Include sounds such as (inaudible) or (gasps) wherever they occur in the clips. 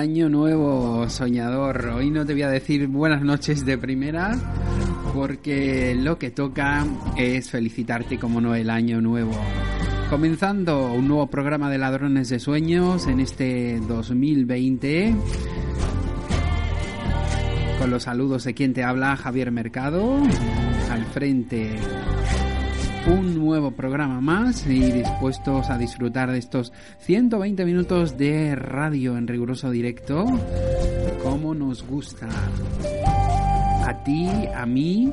Año nuevo, soñador. Hoy no te voy a decir buenas noches de primera, porque lo que toca es felicitarte como no el año nuevo. Comenzando un nuevo programa de Ladrones de Sueños en este 2020. Con los saludos de quien te habla, Javier Mercado. Al frente un nuevo programa más y dispuestos a disfrutar de estos 120 minutos de radio en riguroso directo como nos gusta. A ti, a mí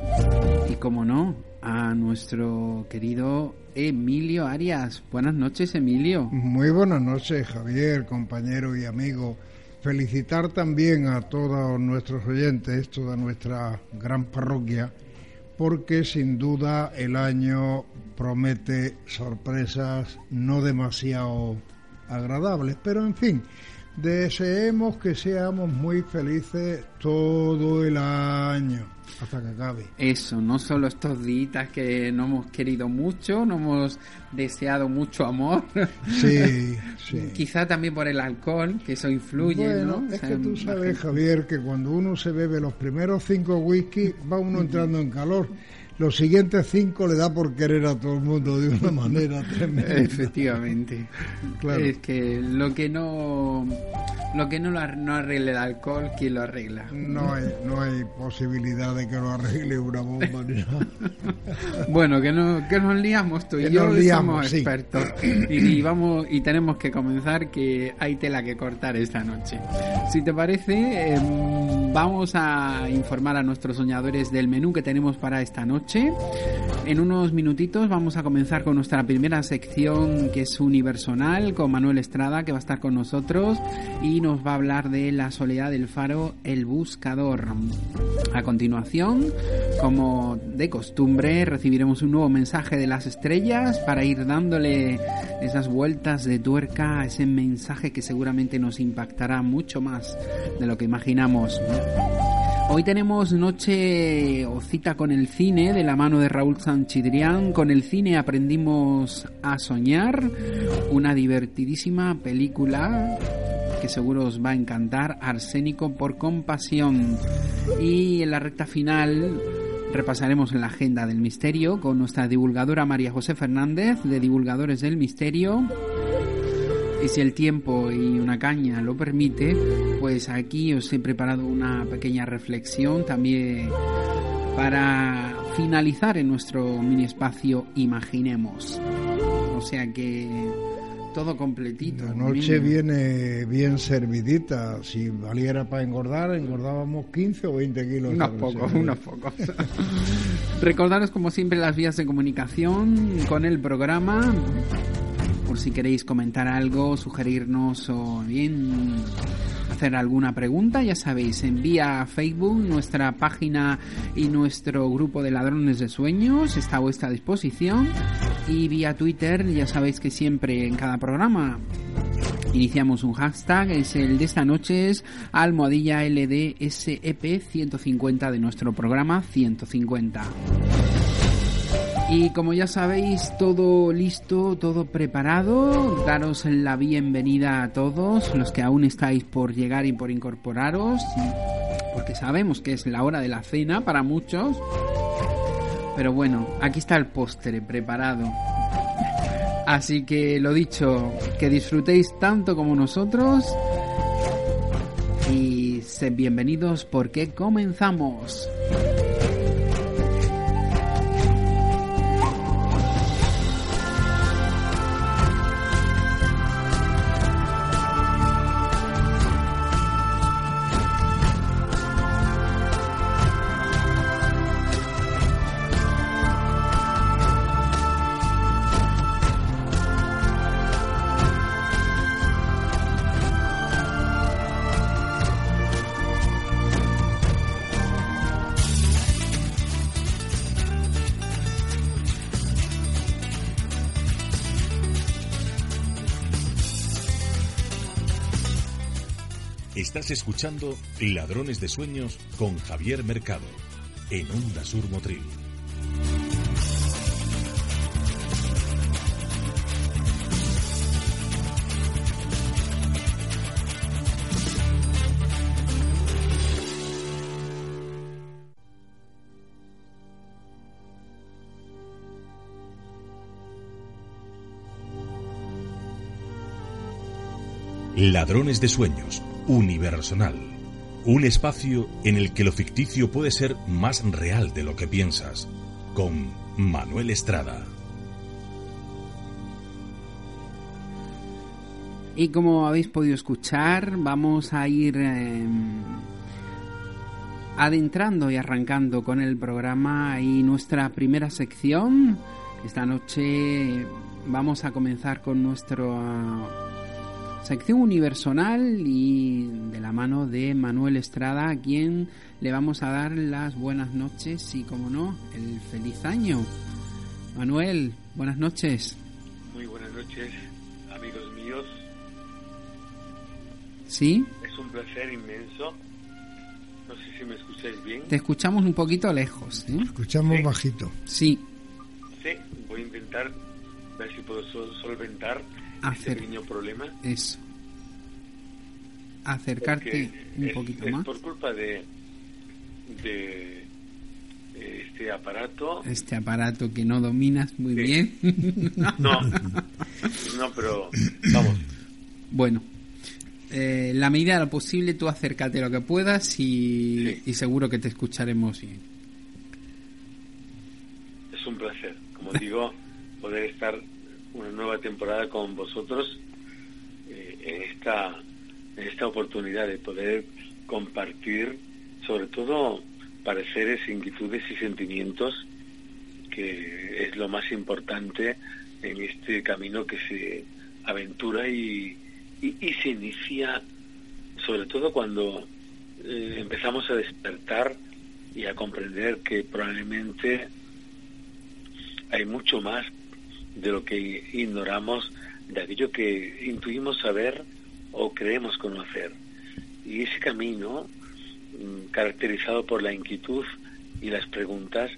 y como no, a nuestro querido Emilio Arias. Buenas noches, Emilio. Muy buenas noches, Javier, compañero y amigo. Felicitar también a todos nuestros oyentes, toda nuestra gran parroquia, porque sin duda el año promete sorpresas no demasiado agradables, pero en fin, deseemos que seamos muy felices todo el año hasta que acabe. Eso, no solo estos días que no hemos querido mucho, no hemos deseado mucho amor. Sí, (laughs) sí. Quizá también por el alcohol, que eso influye, bueno, ¿no? Es O sea, que tú sabes. Javier, que cuando uno se bebe los primeros cinco whisky, va uno entrando en calor. Los siguientes cinco le da por querer a todo el mundo de una manera (laughs) tremenda. Efectivamente. Claro. Es que lo que no lo que no lo no arregle el alcohol, ¿quién lo arregla? No hay, no hay posibilidad de que lo arregle una bomba ni nada. (laughs) Bueno, que, no, que nos liamos tú y Que yo nos somos liamos, sí. expertos. Y, y vamos y tenemos que comenzar que hay tela que cortar esta noche. Si te parece, em, vamos a informar a nuestros soñadores del menú que tenemos para esta noche. En unos minutitos vamos a comenzar con nuestra primera sección que es universal con Manuel Estrada que va a estar con nosotros y nos va a hablar de la soledad del faro El Buscador. A continuación, como de costumbre, recibiremos un nuevo mensaje de las estrellas para ir dándole esas vueltas de tuerca a ese mensaje que seguramente nos impactará mucho más de lo que imaginamos. Hoy tenemos noche o cita con el cine de la mano de Raúl Sanchidrián. Con el cine aprendimos a soñar, una divertidísima película que seguro os va a encantar, Arsénico por compasión. Y en la recta final repasaremos la agenda del misterio con nuestra divulgadora María José Fernández de Divulgadores del Misterio. Y si el tiempo y una caña lo permite, pues aquí os he preparado una pequeña reflexión también para finalizar en nuestro mini espacio Imaginemos. O sea que todo completito. La noche viene bien servidita. Si valiera para engordar, engordábamos 15 o 20 kilos. Unos pocos, unos pocos. (laughs) Recordaros como siempre las vías de comunicación con el programa si queréis comentar algo, sugerirnos o bien hacer alguna pregunta, ya sabéis, envía a Facebook nuestra página y nuestro grupo de ladrones de sueños está a vuestra disposición y vía Twitter, ya sabéis que siempre en cada programa Iniciamos un hashtag, es el de esta noche, es almohadilla LDSEP 150 de nuestro programa 150. Y como ya sabéis, todo listo, todo preparado. Daros la bienvenida a todos los que aún estáis por llegar y por incorporaros, porque sabemos que es la hora de la cena para muchos. Pero bueno, aquí está el postre preparado. Así que lo dicho, que disfrutéis tanto como nosotros y sed bienvenidos porque comenzamos. Ladrones de Sueños con Javier Mercado en Onda Sur Motril. Ladrones de Sueños, Universal. Un espacio en el que lo ficticio puede ser más real de lo que piensas. Con Manuel Estrada. Y como habéis podido escuchar, vamos a ir eh, adentrando y arrancando con el programa y nuestra primera sección. Esta noche vamos a comenzar con nuestro sección universal y de la mano de Manuel Estrada, a quien le vamos a dar las buenas noches y, como no, el feliz año. Manuel, buenas noches. Muy buenas noches, amigos míos. ¿Sí? Es un placer inmenso. No sé si me escucháis bien. Te escuchamos un poquito lejos. ¿eh? Escuchamos Sí. bajito. Sí, Sí, voy a intentar ver si puedo sol- solventar Hacer. este pequeño problema. eso. Acercarte un es- poquito es más. por culpa de, de este aparato. Este aparato que no dominas muy Sí. bien. (laughs) No, no, pero vamos. Bueno, eh, la medida de lo posible, tú acércate lo que puedas y, Sí. y seguro que te escucharemos bien. Es un placer, como digo, poder estar una nueva temporada con vosotros eh, en esta en esta oportunidad de poder compartir, sobre todo, pareceres, inquietudes y sentimientos, que es lo más importante en este camino que se aventura y, y, se inicia, sobre todo cuando eh, empezamos a despertar y a comprender que probablemente hay mucho más de lo que ignoramos, de aquello que intuimos saber o creemos conocer. Y ese camino, mm, caracterizado por la inquietud y las preguntas,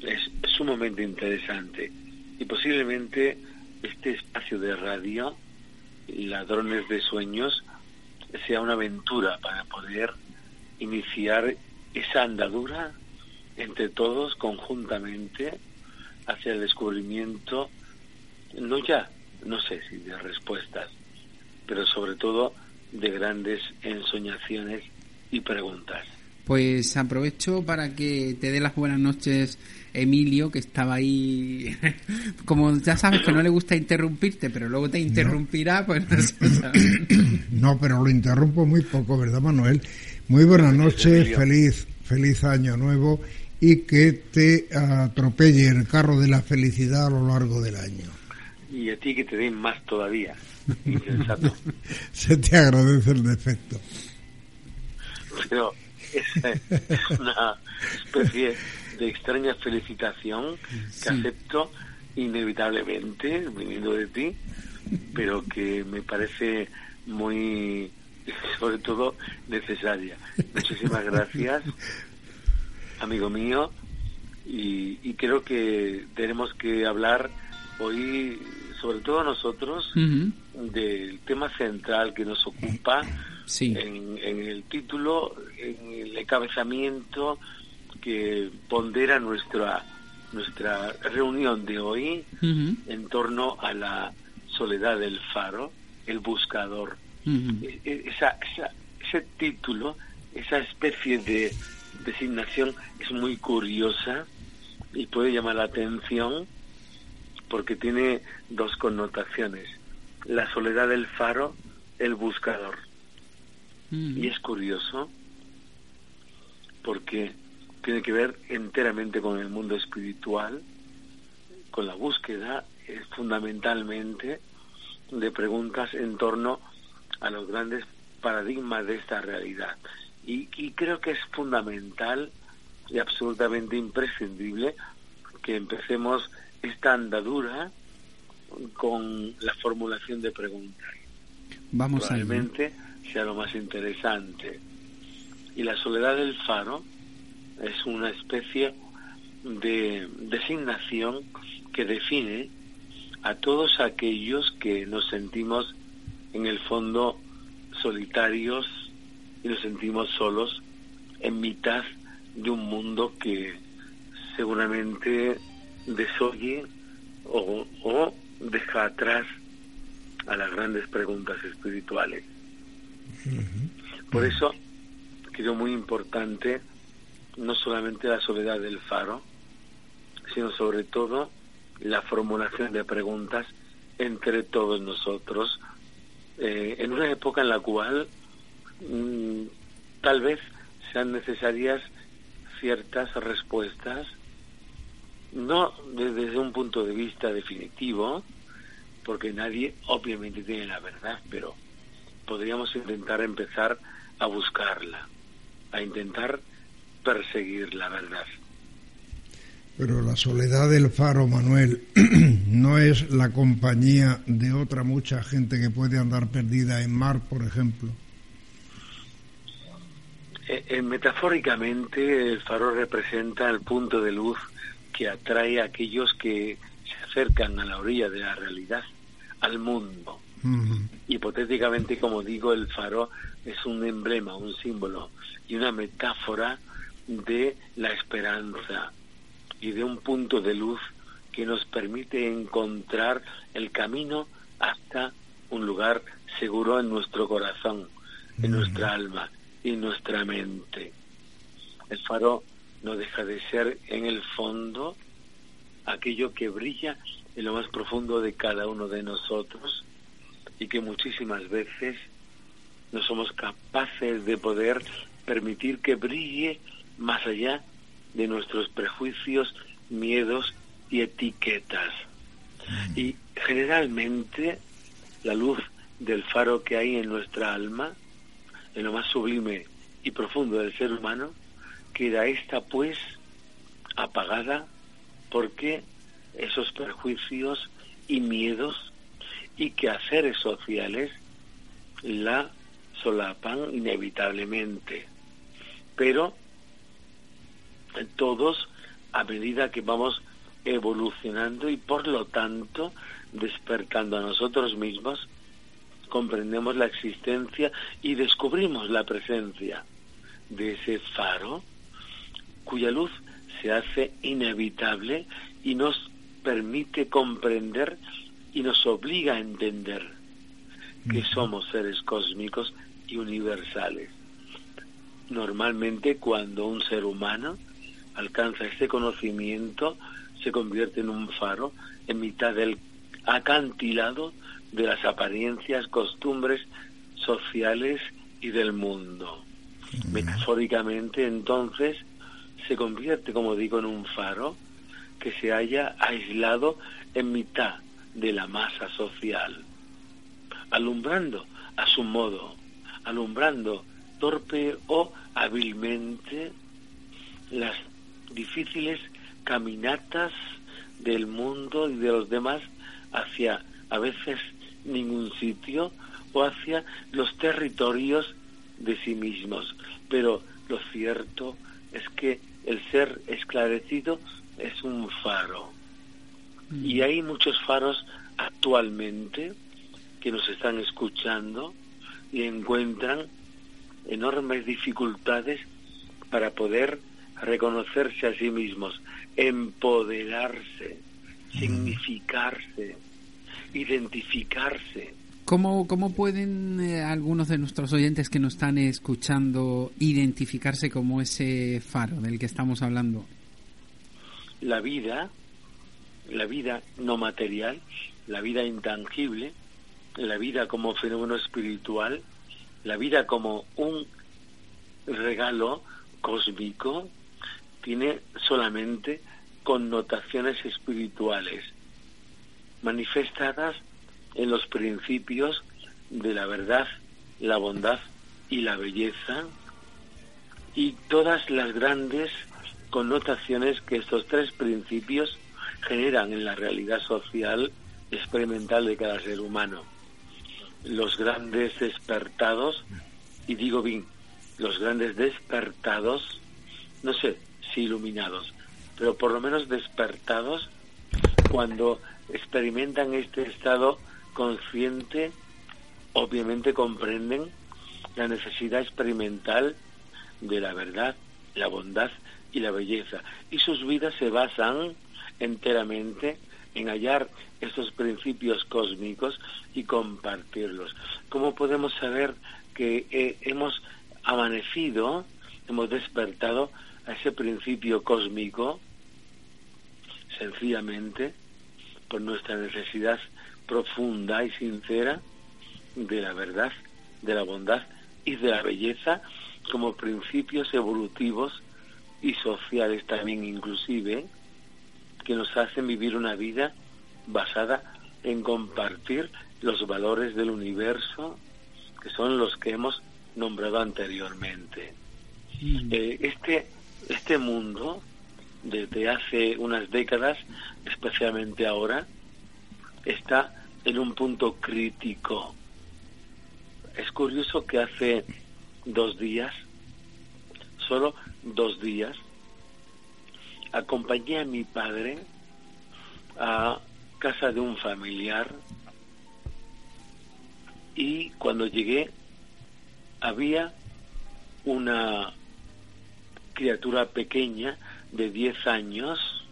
es sumamente interesante. Y posiblemente este espacio de radio, Ladrones de Sueños, sea una aventura para poder iniciar esa andadura entre todos conjuntamente hacia el descubrimiento, no ya, no sé si de respuestas, pero sobre todo de grandes ensoñaciones y preguntas. Pues aprovecho para que te dé las buenas noches Emilio, que estaba ahí. (laughs) Como ya sabes que no le gusta interrumpirte, pero luego te interrumpirá, pues no sabe. (coughs) No, pero lo interrumpo muy poco, ¿verdad, Manuel? Muy buenas noches, feliz, feliz año nuevo y que te atropelle el carro de la felicidad a lo largo del año. Y a ti que te den más todavía. Insensato. (laughs) Se te agradece el defecto. Pero es una especie de extraña felicitación que acepto inevitablemente viniendo de ti, pero que me parece muy, sobre todo, necesaria. Muchísimas gracias, amigo mío, y, y creo que tenemos que hablar hoy, sobre todo nosotros, del tema central que nos ocupa en, en, el título, en el encabezamiento que pondera nuestra nuestra reunión de hoy en torno a la soledad del faro, el buscador. E, e, esa, esa, ese título, esa especie de designación es muy curiosa y puede llamar la atención porque tiene dos connotaciones. La soledad del faro, el buscador. Y es curioso porque tiene que ver enteramente con el mundo espiritual, con la búsqueda eh, fundamentalmente de preguntas en torno a los grandes paradigmas de esta realidad. Y, y creo que es fundamental y absolutamente imprescindible que empecemos esta andadura con la formulación de preguntas. Vamos Probablemente sea lo más interesante. Y la soledad del faro es una especie de designación que define a todos aquellos que nos sentimos en el fondo solitarios y nos sentimos solos en mitad de un mundo que seguramente desoye o, o deja atrás a las grandes preguntas espirituales. Por eso creo muy importante no solamente la soledad del faro, sino sobre todo la formulación de preguntas entre todos nosotros, eh, en una época en la cual mm, tal vez sean necesarias ciertas respuestas, no desde un punto de vista definitivo, porque nadie obviamente tiene la verdad, pero podríamos intentar empezar a buscarla, a intentar perseguir la verdad. Pero la soledad del faro, Manuel, (clears throat) no es la compañía de otra mucha gente que puede andar perdida en mar, por ejemplo. Eh, eh, metafóricamente, el faro representa el punto de luz que atrae a aquellos que se acercan a la orilla de la realidad, al mundo. Hipotéticamente, como digo, el faro es un emblema, un símbolo y una metáfora de la esperanza y de un punto de luz que nos permite encontrar el camino hasta un lugar seguro en nuestro corazón, en nuestra alma y en nuestra mente. El faro no deja de ser en el fondo aquello que brilla en lo más profundo de cada uno de nosotros y que muchísimas veces no somos capaces de poder permitir que brille más allá de nuestros prejuicios, miedos y etiquetas. Mm. Y generalmente la luz del faro que hay en nuestra alma, en lo más sublime y profundo del ser humano, queda esta pues apagada porque esos prejuicios y miedos y quehaceres sociales la solapan inevitablemente. Pero todos a medida que vamos evolucionando y por lo tanto despertando a nosotros mismos, comprendemos la existencia y descubrimos la presencia de ese faro cuya luz se hace inevitable y nos permite comprender y nos obliga a entender que somos seres cósmicos y universales. Normalmente cuando un ser humano alcanza este conocimiento, se convierte en un faro en mitad del acantilado de las apariencias, costumbres sociales y del mundo. Metafóricamente, entonces, se convierte, como digo, en un faro que se haya aislado en mitad de la masa social, alumbrando a su modo, alumbrando torpe o hábilmente las difíciles caminatas del mundo y de los demás hacia a veces ningún sitio o hacia los territorios de sí mismos. Pero lo cierto es que el ser esclarecido es un faro. Y hay muchos faros actualmente que nos están escuchando y encuentran enormes dificultades para poder reconocerse a sí mismos, empoderarse, significarse, identificarse. ¿Cómo, cómo pueden eh, algunos de nuestros oyentes que nos están escuchando identificarse como ese faro del que estamos hablando? La vida, la vida no material, la vida intangible, la vida como fenómeno espiritual, la vida como un regalo cósmico, tiene solamente connotaciones espirituales manifestadas en los principios de la verdad, la bondad y la belleza y todas las grandes connotaciones que estos tres principios generan en la realidad social experimental de cada ser humano. Los grandes despertados, y digo bien, los grandes despertados, no sé si iluminados, pero por lo menos despertados cuando experimentan este estado consciente, obviamente comprenden la necesidad experimental de la verdad, la bondad y la belleza. Y sus vidas se basan enteramente en hallar estos principios cósmicos y compartirlos. ¿Cómo podemos saber que eh, hemos amanecido, hemos despertado a ese principio cósmico? Sencillamente por nuestra necesidad profunda y sincera de la verdad, de la bondad y de la belleza como principios evolutivos y sociales también inclusive que nos hacen vivir una vida basada en compartir los valores del universo que son los que hemos nombrado anteriormente. Mm. Eh, este, este mundo, desde hace unas décadas, especialmente ahora, está en un punto crítico. Es curioso que hace dos días, solo dos días, acompañé a mi padre a casa de un familiar y cuando llegué había una criatura pequeña de 10 años,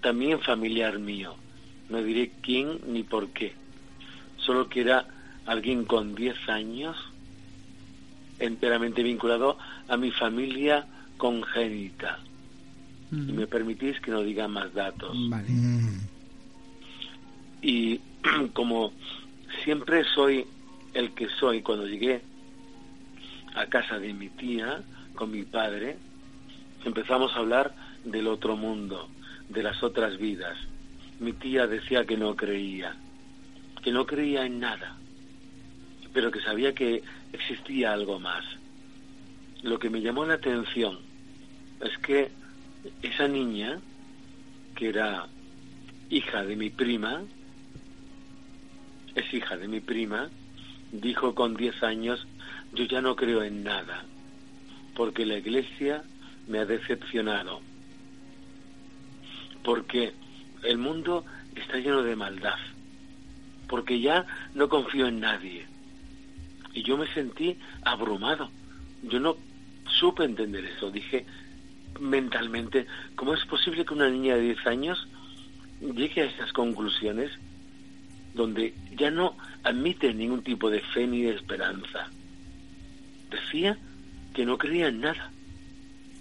también familiar mío no diré quién ni por qué, solo que era alguien con 10 años, enteramente vinculado a mi familia congénita. Y me permitís que no diga más datos. Y (clears throat) como siempre soy el que soy cuando llegué a casa de mi tía con mi padre, empezamos a hablar del otro mundo, de las otras vidas, mi tía decía que no creía, que no creía en nada, pero que sabía que existía algo más. Lo que me llamó la atención es que esa niña, que era hija de mi prima, es hija de mi prima, dijo con 10 años, yo ya no creo en nada, porque la iglesia me ha decepcionado, porque el mundo está lleno de maldad, porque ya no confío en nadie. Y yo me sentí abrumado. Yo no supe entender eso. Dije mentalmente, ¿cómo es posible que una niña de 10 años llegue a esas conclusiones donde ya no admite ningún tipo de fe ni de esperanza? Decía que no creía en nada,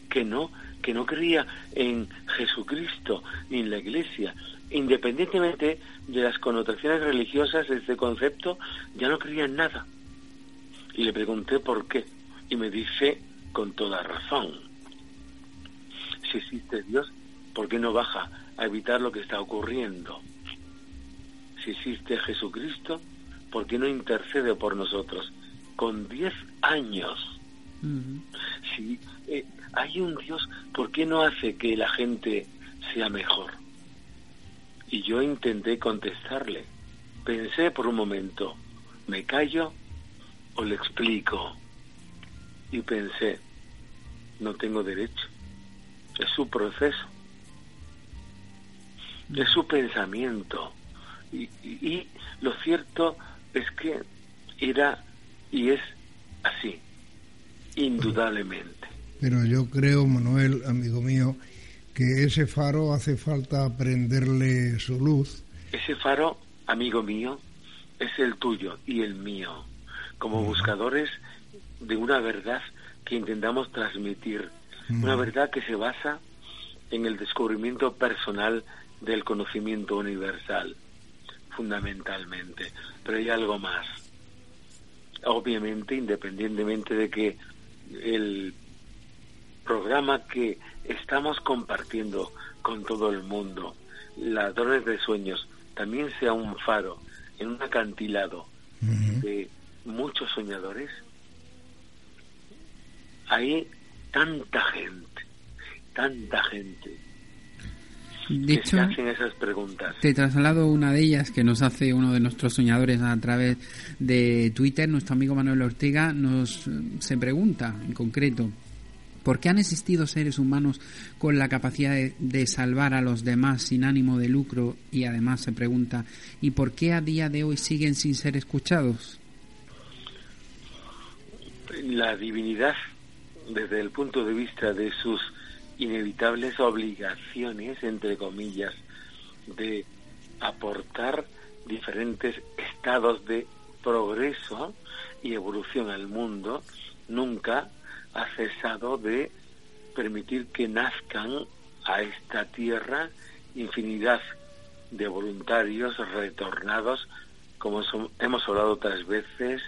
que no que no creía en Jesucristo ni en la Iglesia, independientemente de las connotaciones religiosas de este concepto, ya no creía en nada. Y le pregunté por qué, y me dice con toda razón, si existe Dios, ¿por qué no baja a evitar lo que está ocurriendo? si existe Jesucristo, ¿por qué no intercede por nosotros? Con 10 años. Si eh, hay un Dios, ¿por qué no hace que la gente sea mejor? Y yo intenté contestarle. Pensé por un momento, ¿me callo o le explico? Y pensé, no tengo derecho. Es su proceso. Es su pensamiento. Y, y, lo cierto es que era y es así, indudablemente. Pero yo creo, Manuel, amigo mío, que ese faro hace falta prenderle su luz. Ese faro, amigo mío, es el tuyo y el mío, como buscadores de una verdad que intentamos transmitir, una verdad que se basa en el descubrimiento personal del conocimiento universal, fundamentalmente. Pero hay algo más. Obviamente, independientemente de que el programa que estamos compartiendo con todo el mundo, Ladrones de Sueños, también sea un faro en un acantilado de muchos soñadores, hay tanta gente, tanta gente de hecho, hacen esas preguntas. Te traslado una de ellas que nos hace uno de nuestros soñadores a través de Twitter. Nuestro amigo Manuel Ortega nos se pregunta en concreto. ¿Por qué han existido seres humanos con la capacidad de, de, salvar a los demás sin ánimo de lucro? Y además se pregunta, ¿y por qué a día de hoy siguen sin ser escuchados? La divinidad, desde el punto de vista de sus inevitables obligaciones, entre comillas, de aportar diferentes estados de progreso y evolución al mundo, nunca ha cesado de permitir que nazcan a esta tierra infinidad de voluntarios retornados, como hemos hablado otras veces,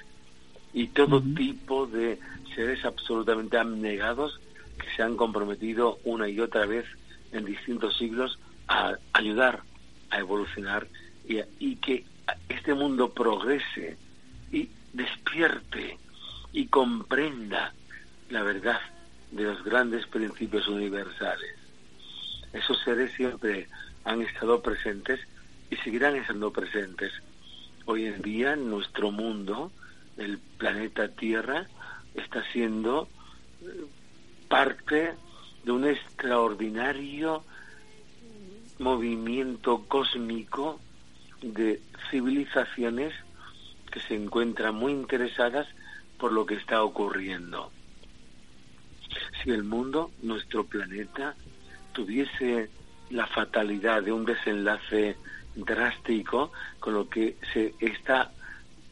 y todo tipo de seres absolutamente abnegados que se han comprometido una y otra vez en distintos siglos a ayudar a evolucionar y, y que este mundo progrese y despierte y comprenda la verdad de los grandes principios universales. Esos seres siempre han estado presentes y seguirán estando presentes. Hoy en día nuestro mundo, el planeta Tierra, está siendo parte de un extraordinario movimiento cósmico de civilizaciones que se encuentran muy interesadas por lo que está ocurriendo. Si el mundo, nuestro planeta, tuviese la fatalidad de un desenlace drástico con lo que se está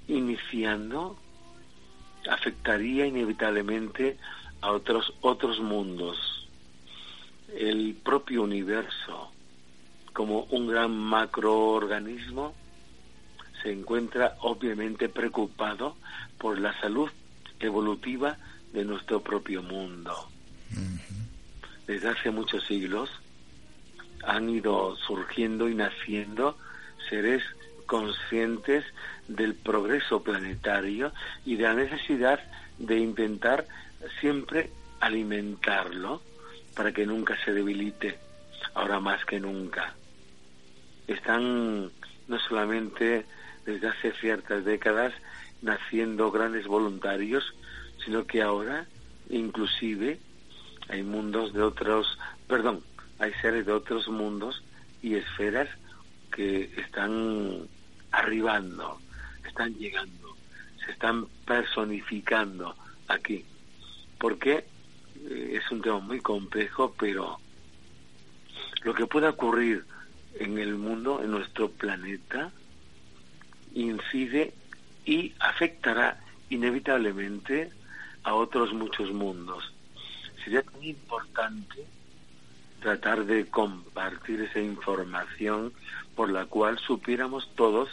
iniciando, afectaría inevitablemente a otros, otros mundos. El propio universo, como un gran macroorganismo, se encuentra obviamente preocupado por la salud evolutiva de nuestro propio mundo. Desde hace muchos siglos han ido surgiendo y naciendo seres conscientes del progreso planetario y de la necesidad de intentar siempre alimentarlo para que nunca se debilite, ahora más que nunca. Están no solamente desde hace ciertas décadas naciendo grandes voluntarios, sino que ahora inclusive hay mundos de otros, perdón, hay seres de otros mundos y esferas que están arribando, están llegando, se están personificando aquí porque eh, es un tema muy complejo, pero lo que pueda ocurrir en el mundo, en nuestro planeta, incide y afectará inevitablemente a otros muchos mundos. Sería muy importante tratar de compartir esa información por la cual supiéramos todos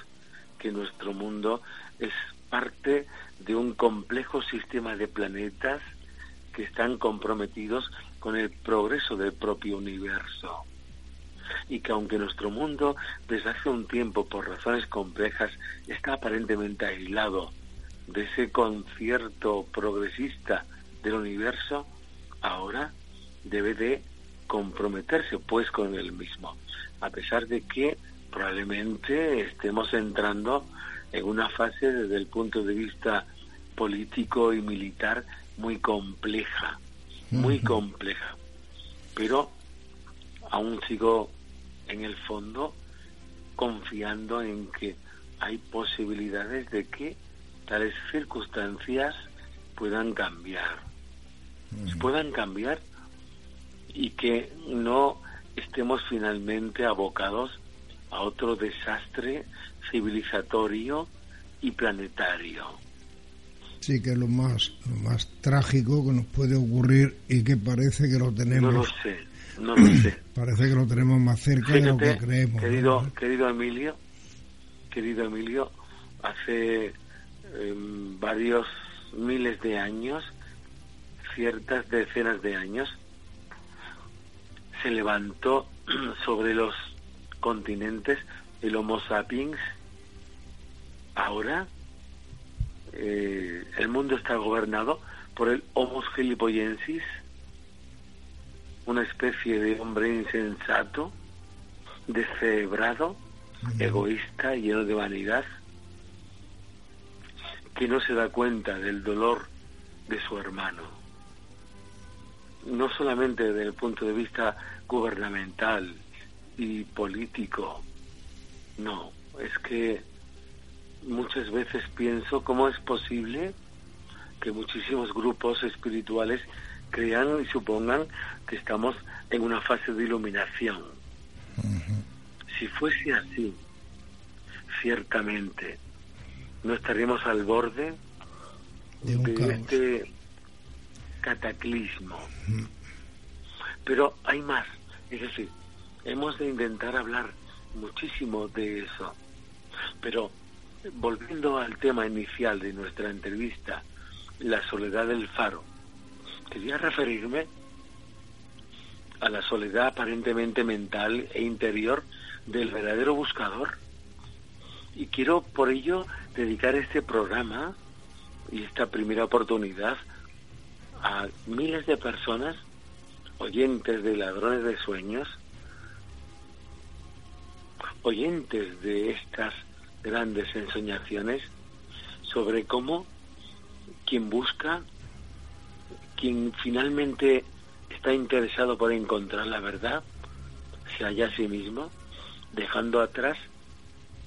que nuestro mundo es parte de un complejo sistema de planetas que están comprometidos con el progreso del propio universo. y que aunque nuestro mundo desde hace un tiempo por razones complejas está aparentemente aislado de ese concierto progresista del universo, ahora debe de comprometerse pues con el mismo, a pesar de que probablemente estemos entrando en una fase desde el punto de vista político y militar muy compleja, muy compleja. Pero aún sigo en el fondo confiando en que hay posibilidades de que tales circunstancias puedan cambiar, puedan cambiar y que no estemos finalmente abocados a otro desastre civilizatorio y planetario. Sí, que es lo más, lo más trágico que nos puede ocurrir y que parece que lo tenemos. No lo sé, no lo sé. (clears throat) Parece que lo tenemos más cerca de lo que creemos. Querido, querido Emilio, querido Emilio, hace em, varios miles de años, ciertas decenas de años, se levantó (clears throat) sobre los continentes el Homo sapiens. Ahora eh, el mundo está gobernado por el Homo gilipoyensis, una especie de hombre insensato, descebrado, egoísta, lleno de vanidad, que no se da cuenta del dolor de su hermano. No solamente desde el punto de vista gubernamental y político, no, es que muchas veces pienso cómo es posible que muchísimos grupos espirituales crean y supongan que estamos en una fase de iluminación. Si fuese así, ciertamente, no estaríamos al borde de, este cataclismo. Pero hay más, es decir, hemos de intentar hablar muchísimo de eso. Pero volviendo al tema inicial de nuestra entrevista, la soledad del faro, quería referirme a la soledad aparentemente mental e interior del verdadero buscador. Y quiero por ello dedicar este programa y esta primera oportunidad a miles de personas, oyentes de ladrones de sueños, oyentes de estas grandes ensoñaciones sobre cómo quien busca, quien finalmente está interesado por encontrar la verdad, se halla a sí mismo, dejando atrás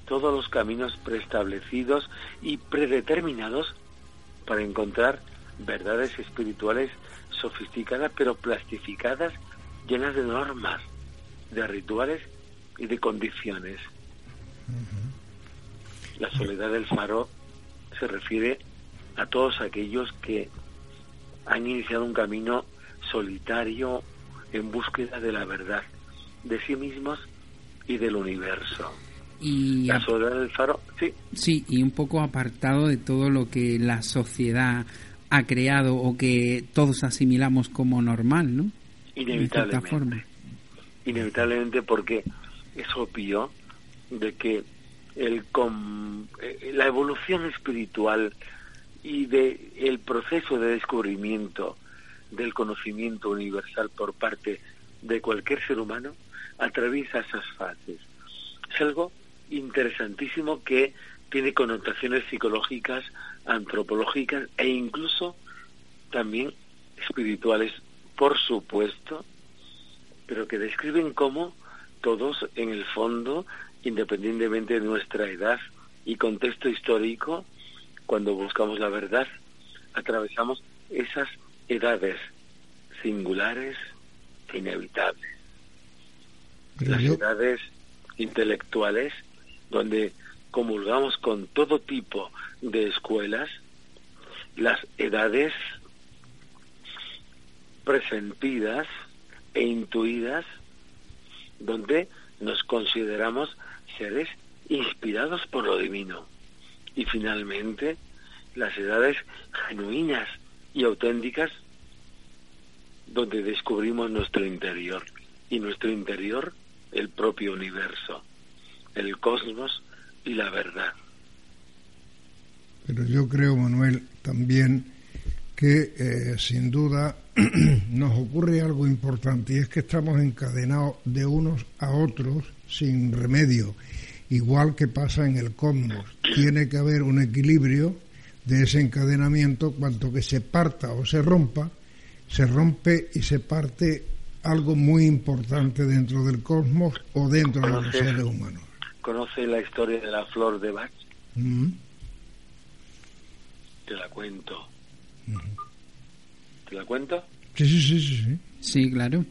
todos los caminos preestablecidos y predeterminados para encontrar verdades espirituales sofisticadas pero plastificadas, llenas de normas, de rituales y de condiciones. La soledad del faro se refiere a todos aquellos que han iniciado un camino solitario en búsqueda de la verdad, de sí mismos y del universo. Y la soledad del faro, sí. Sí, y un poco apartado de todo lo que la sociedad ha creado o que todos asimilamos como normal, ¿no? Inevitablemente. Inevitablemente porque es obvio de que el eh, la evolución espiritual y de el proceso de descubrimiento del conocimiento universal por parte de cualquier ser humano atraviesa esas fases. Es algo interesantísimo que tiene connotaciones psicológicas, antropológicas e incluso también espirituales, por supuesto, pero que describen cómo todos en el fondo independientemente de nuestra edad y contexto histórico, cuando buscamos la verdad, atravesamos esas edades singulares e inevitables. Las edades intelectuales, donde comulgamos con todo tipo de escuelas, las edades presentidas e intuidas, donde nos consideramos seres inspirados por lo divino. Y finalmente, las edades genuinas y auténticas donde descubrimos nuestro interior. Y nuestro interior el propio universo, el cosmos y la verdad. Pero yo creo, Manuel, también que eh, sin duda (clears throat) nos ocurre algo importante y es que estamos encadenados de unos a otros sin remedio, igual que pasa en el cosmos. Tiene que haber un equilibrio de ese encadenamiento, cuanto que se parta o se rompa, se rompe y se parte algo muy importante dentro del cosmos o dentro de los seres humanos. ¿Conoce la historia de la flor de Bach? Mm. Te la cuento. ¿Te la cuento? Sí, sí, sí, sí. Sí, claro.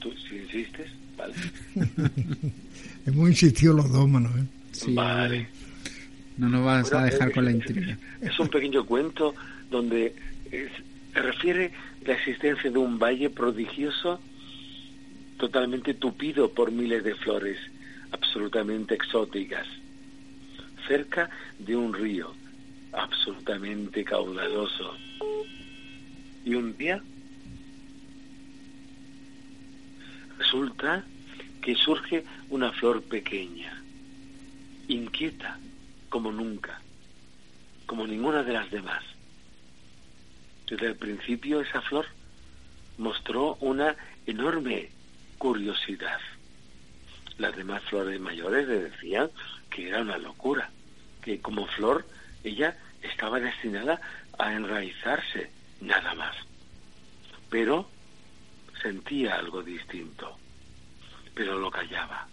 ¿Tú si insistes? Vale. (laughs) Hemos insistido los dos, Manuel. Sí, vale. No nos vas a dejar con la intriga. Es un pequeño cuento donde se refiere la existencia de un valle prodigioso totalmente tupido por miles de flores absolutamente exóticas, cerca de un río absolutamente caudaloso. Y un día resulta que surge una flor pequeña, inquieta como nunca, como ninguna de las demás. Desde el principio esa flor mostró una enorme curiosidad. Las demás flores mayores le decían que era una locura, que como flor ella estaba destinada a enraizarse, nada más. Pero sentía algo distinto, pero lo callaba.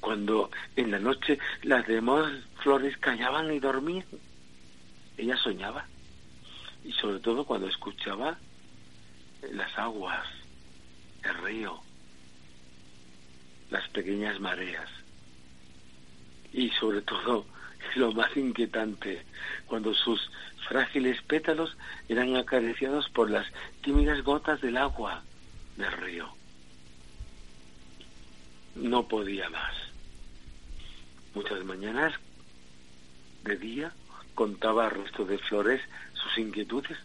Cuando en la noche las demás flores callaban y dormían, ella soñaba. Y sobre todo cuando escuchaba las aguas, el río, las pequeñas mareas. Y sobre todo, (laughs) lo más inquietante, cuando sus frágiles pétalos eran acariciados por las tímidas gotas del agua del río. No podía más. Muchas mañanas de día contaba al resto de flores sus inquietudes,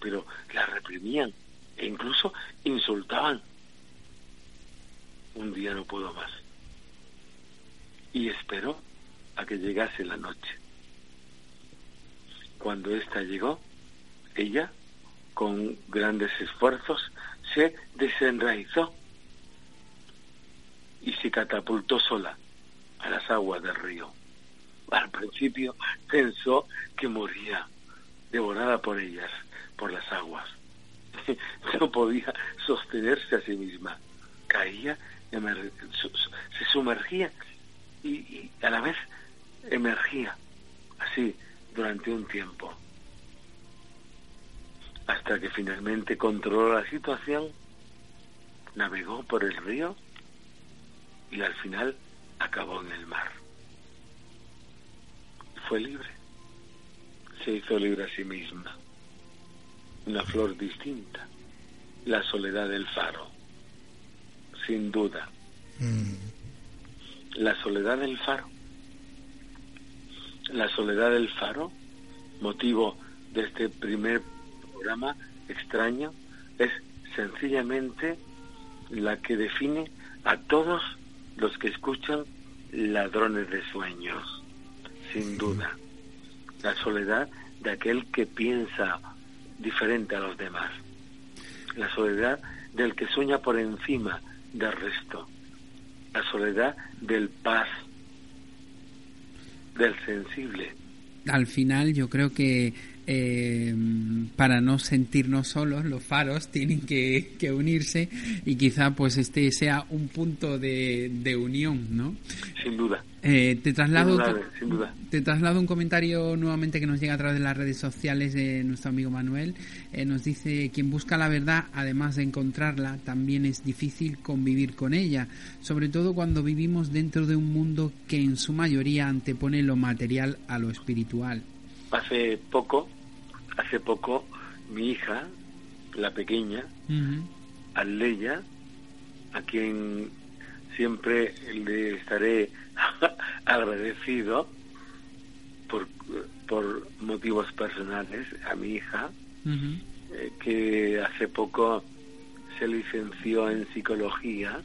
pero las reprimían e incluso insultaban. Un día no puedo más. Y esperó a que llegase la noche. Cuando ésta llegó, ella, con grandes esfuerzos, se desenraizó y se catapultó sola a las aguas del río. Al principio pensó que moría, devorada por ellas, por las aguas. (laughs) no podía sostenerse a sí misma. Caía, se sumergía y a la vez emergía así durante un tiempo, hasta que finalmente controló la situación, navegó por el río y al final acabó en el mar. Fue libre, se hizo libre a sí misma, una flor distinta, la soledad del faro, sin duda. Mm. La soledad del faro la soledad del faro, motivo de este primer programa extraño, es sencillamente la que define a todos los que escuchan ladrones de sueños, sin duda. La soledad de aquel que piensa diferente a los demás. La soledad del que sueña por encima del resto. La soledad del paz del sensible. Al final yo creo que eh, para no sentirnos solos, los faros (laughs) tienen que, unirse y quizá pues este sea un punto de, de unión, ¿no? Sin duda. Eh, te traslado sin duda, te traslado un comentario nuevamente que nos llega a través de las redes sociales de nuestro amigo Manuel. Eh, nos dice quien busca la verdad, además de encontrarla, también es difícil convivir con ella, sobre todo cuando vivimos dentro de un mundo que en su mayoría antepone lo material a lo espiritual. Hace poco, hace poco, mi hija, la pequeña, Aleya, a quien siempre le estaré (laughs) agradecido por, por motivos personales a mi hija, eh, que hace poco se licenció en psicología.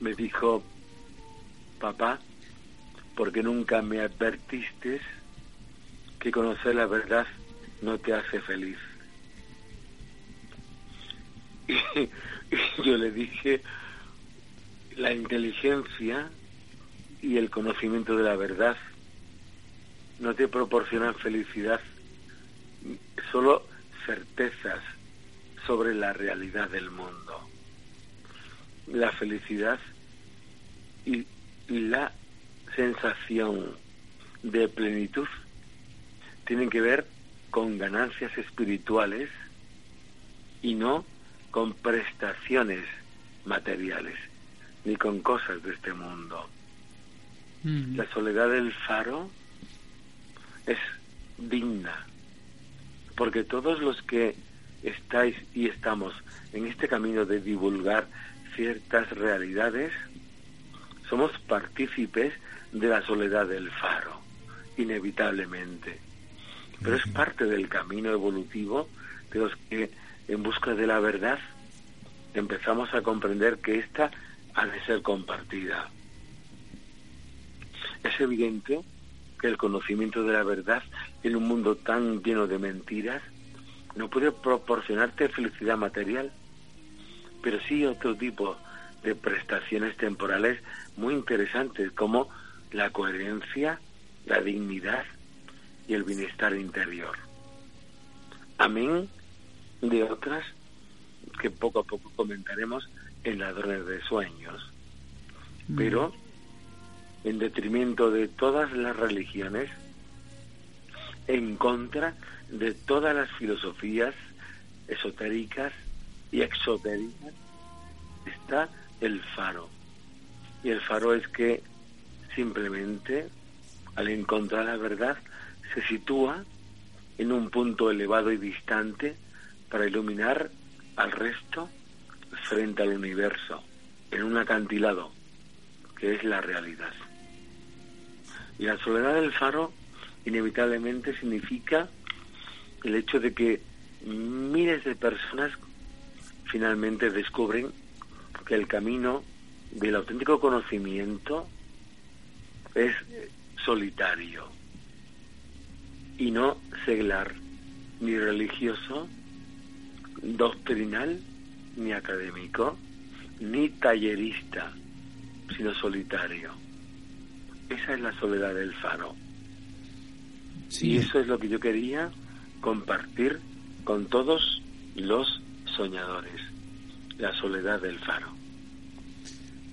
Me dijo, papá, porque nunca me advertiste que conocer la verdad no te hace feliz. Y, yo le dije, la inteligencia y el conocimiento de la verdad no te proporcionan felicidad, solo certezas sobre la realidad del mundo. La felicidad y la sensación de plenitud tienen que ver con ganancias espirituales y no con prestaciones materiales ni con cosas de este mundo. Mm. La soledad del faro es digna, porque todos los que estáis y estamos en este camino de divulgar ciertas realidades, somos partícipes de la soledad del faro, inevitablemente. Pero es parte del camino evolutivo de los que, en busca de la verdad, empezamos a comprender que ésta ha de ser compartida. Es evidente que el conocimiento de la verdad en un mundo tan lleno de mentiras no puede proporcionarte felicidad material, pero sí otro tipo de prestaciones temporales muy interesantes como la coherencia, la dignidad y el bienestar interior. Amén de otras que poco a poco comentaremos en Ladrones de Sueños. Pero, en detrimento de todas las religiones, en contra de todas las filosofías esotéricas y exotéricas, está el faro. Y el faro es que simplemente al encontrar la verdad se sitúa en un punto elevado y distante para iluminar al resto frente al universo, en un acantilado, que es la realidad. Y la soledad del faro inevitablemente significa el hecho de que miles de personas finalmente descubren que el camino del auténtico conocimiento es solitario y no seglar, ni religioso, doctrinal, ni académico, ni tallerista, sino solitario. Esa es la soledad del faro. Y eso es lo que yo quería compartir con todos los soñadores, la soledad del faro.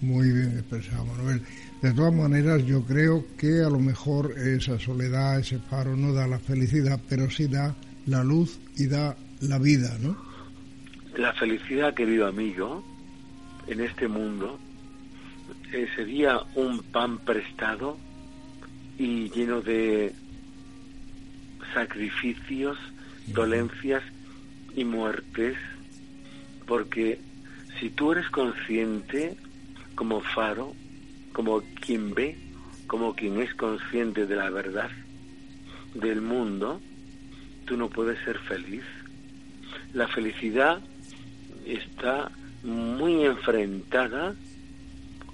Muy bien expresado, Manuel. De todas maneras, yo creo que a lo mejor esa soledad, ese faro no da la felicidad, pero sí da la luz y da la vida, ¿no? La felicidad, querido amigo, en este mundo eh, sería un pan prestado y lleno de sacrificios, dolencias y muertes, porque si tú eres consciente como faro, como quien ve, como quien es consciente de la verdad del mundo, tú no puedes ser feliz. La felicidad está muy enfrentada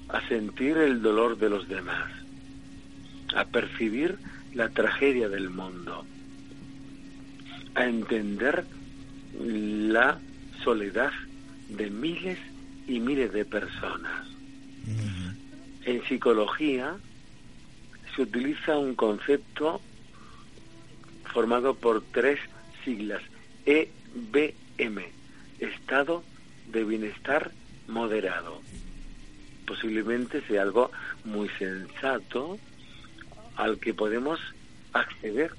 a sentir el dolor de los demás, a percibir la tragedia del mundo, a entender la soledad de miles y miles de personas. En psicología se utiliza un concepto formado por tres siglas, EBM, estado de bienestar moderado. Posiblemente sea algo muy sensato al que podemos acceder,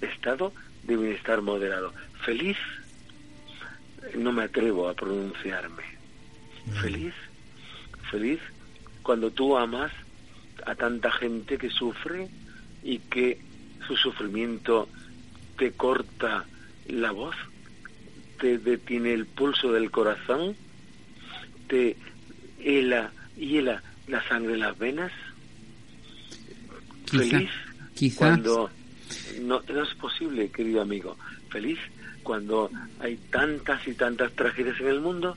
estado de bienestar moderado. Feliz, no me atrevo a pronunciarme. Feliz, feliz cuando tú amas a tanta gente que sufre y que su sufrimiento te corta la voz, te detiene el pulso del corazón, te hela, hiela la sangre en las venas. Feliz cuando no, no es posible, querido amigo. Feliz cuando hay tantas y tantas tragedias en el mundo.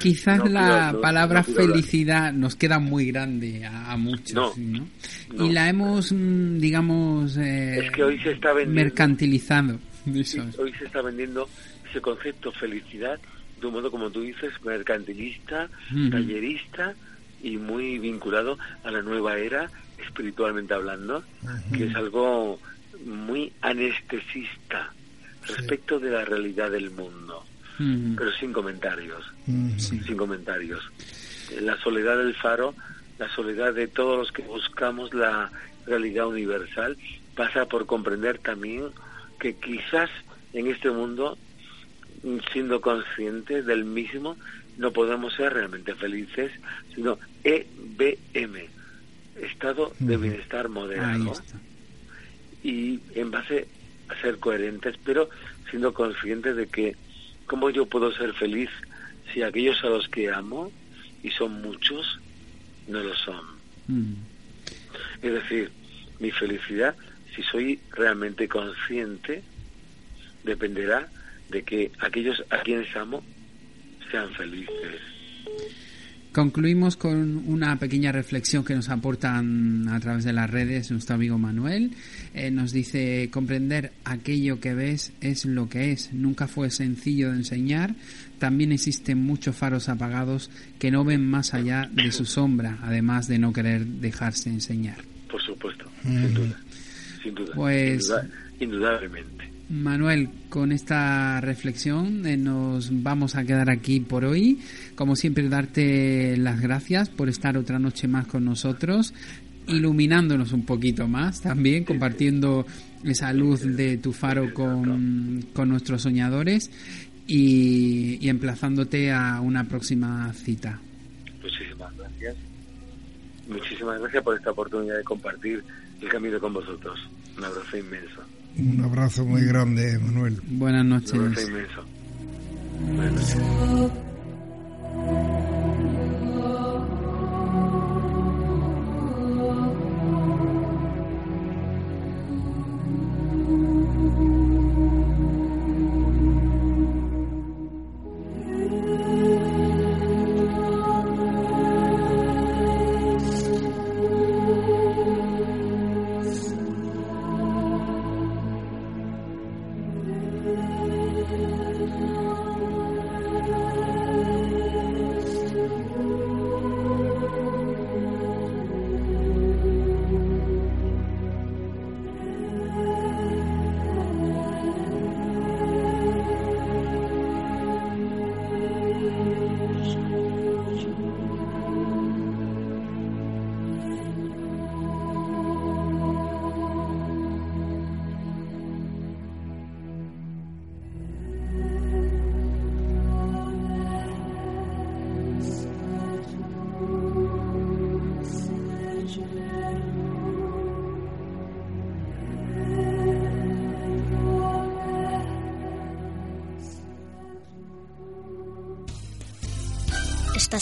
Quizás la palabra felicidad nos queda muy grande a, muchos, ¿no? Y la hemos, mm, digamos, eh, es que hoy se está mercantilizando. hoy se está vendiendo ese concepto felicidad de un modo, como tú dices, mercantilista, tallerista y muy vinculado a la nueva era, espiritualmente hablando, que es algo muy anestesista respecto de la realidad del mundo pero sin comentarios, sin comentarios. La soledad del faro, la soledad de todos los que buscamos la realidad universal, pasa por comprender también que quizás en este mundo, siendo conscientes del mismo, no podemos ser realmente felices, sino EBM, estado de bienestar moderado. Y en base a ser coherentes, pero siendo conscientes de que ¿Cómo yo puedo ser feliz si aquellos a los que amo, y son muchos, no lo son? Mm. Es decir, mi felicidad, si soy realmente consciente, dependerá de que aquellos a quienes amo sean felices. Concluimos con una pequeña reflexión que nos aportan a través de las redes nuestro amigo Manuel. Eh, nos dice, comprender aquello que ves es lo que es. Nunca fue sencillo de enseñar. También existen muchos faros apagados que no ven más allá de su sombra, además de no querer dejarse enseñar. Por supuesto, sin duda. Sin duda. Pues, indudablemente. Manuel, con esta reflexión eh, nos vamos a quedar aquí por hoy. Como siempre, darte las gracias por estar otra noche más con nosotros, iluminándonos un poquito más también, compartiendo esa luz de tu faro con, nuestros soñadores y, y emplazándote a una próxima cita. Muchísimas gracias. Muchísimas gracias por esta oportunidad de compartir el camino con vosotros. Un abrazo inmenso. Un abrazo muy grande, Manuel. Buenas noches.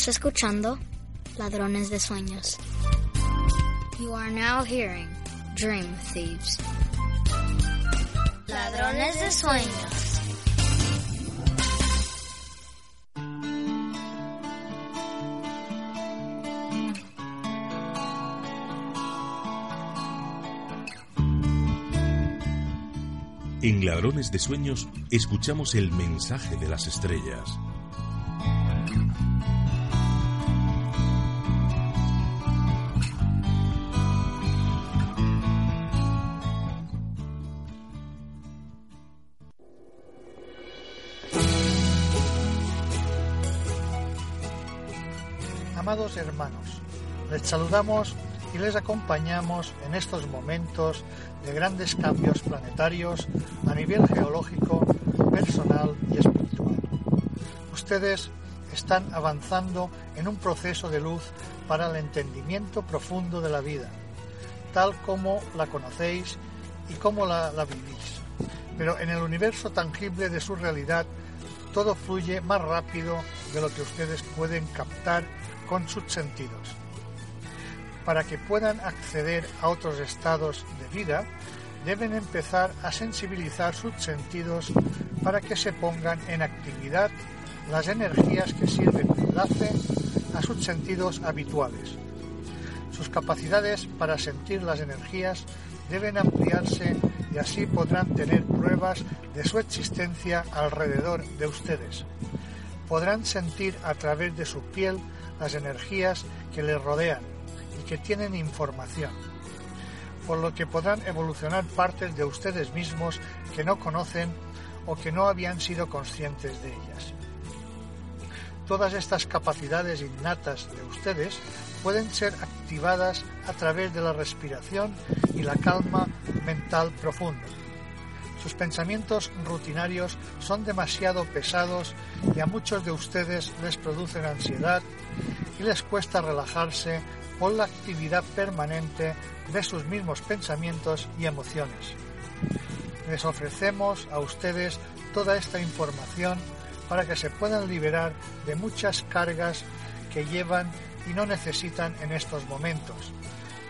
Escuchando Ladrones de Sueños. You are now hearing Dream Thieves. Ladrones de Sueños. En Ladrones de Sueños escuchamos el mensaje de las estrellas hermanos, les saludamos y les acompañamos en estos momentos de grandes cambios planetarios a nivel geológico, personal y espiritual. Ustedes están avanzando en un proceso de luz para el entendimiento profundo de la vida, tal como la conocéis y como la, la vivís. Pero en el universo tangible de su realidad, todo fluye más rápido de lo que ustedes pueden captar con sus sentidos. Para que puedan acceder a otros estados de vida, deben empezar a sensibilizar sus sentidos para que se pongan en actividad las energías que sirven de enlace a sus sentidos habituales. Sus capacidades para sentir las energías deben ampliarse y así podrán tener pruebas de su existencia alrededor de ustedes. Podrán sentir a través de su piel las energías que les rodean y que tienen información, por lo que podrán evolucionar partes de ustedes mismos que no conocen o que no habían sido conscientes de ellas. Todas estas capacidades innatas de ustedes pueden ser activadas a través de la respiración y la calma mental profunda. Sus pensamientos rutinarios son demasiado pesados y a muchos de ustedes les producen ansiedad y les cuesta relajarse por la actividad permanente de sus mismos pensamientos y emociones. Les ofrecemos a ustedes toda esta información para que se puedan liberar de muchas cargas que llevan y no necesitan en estos momentos.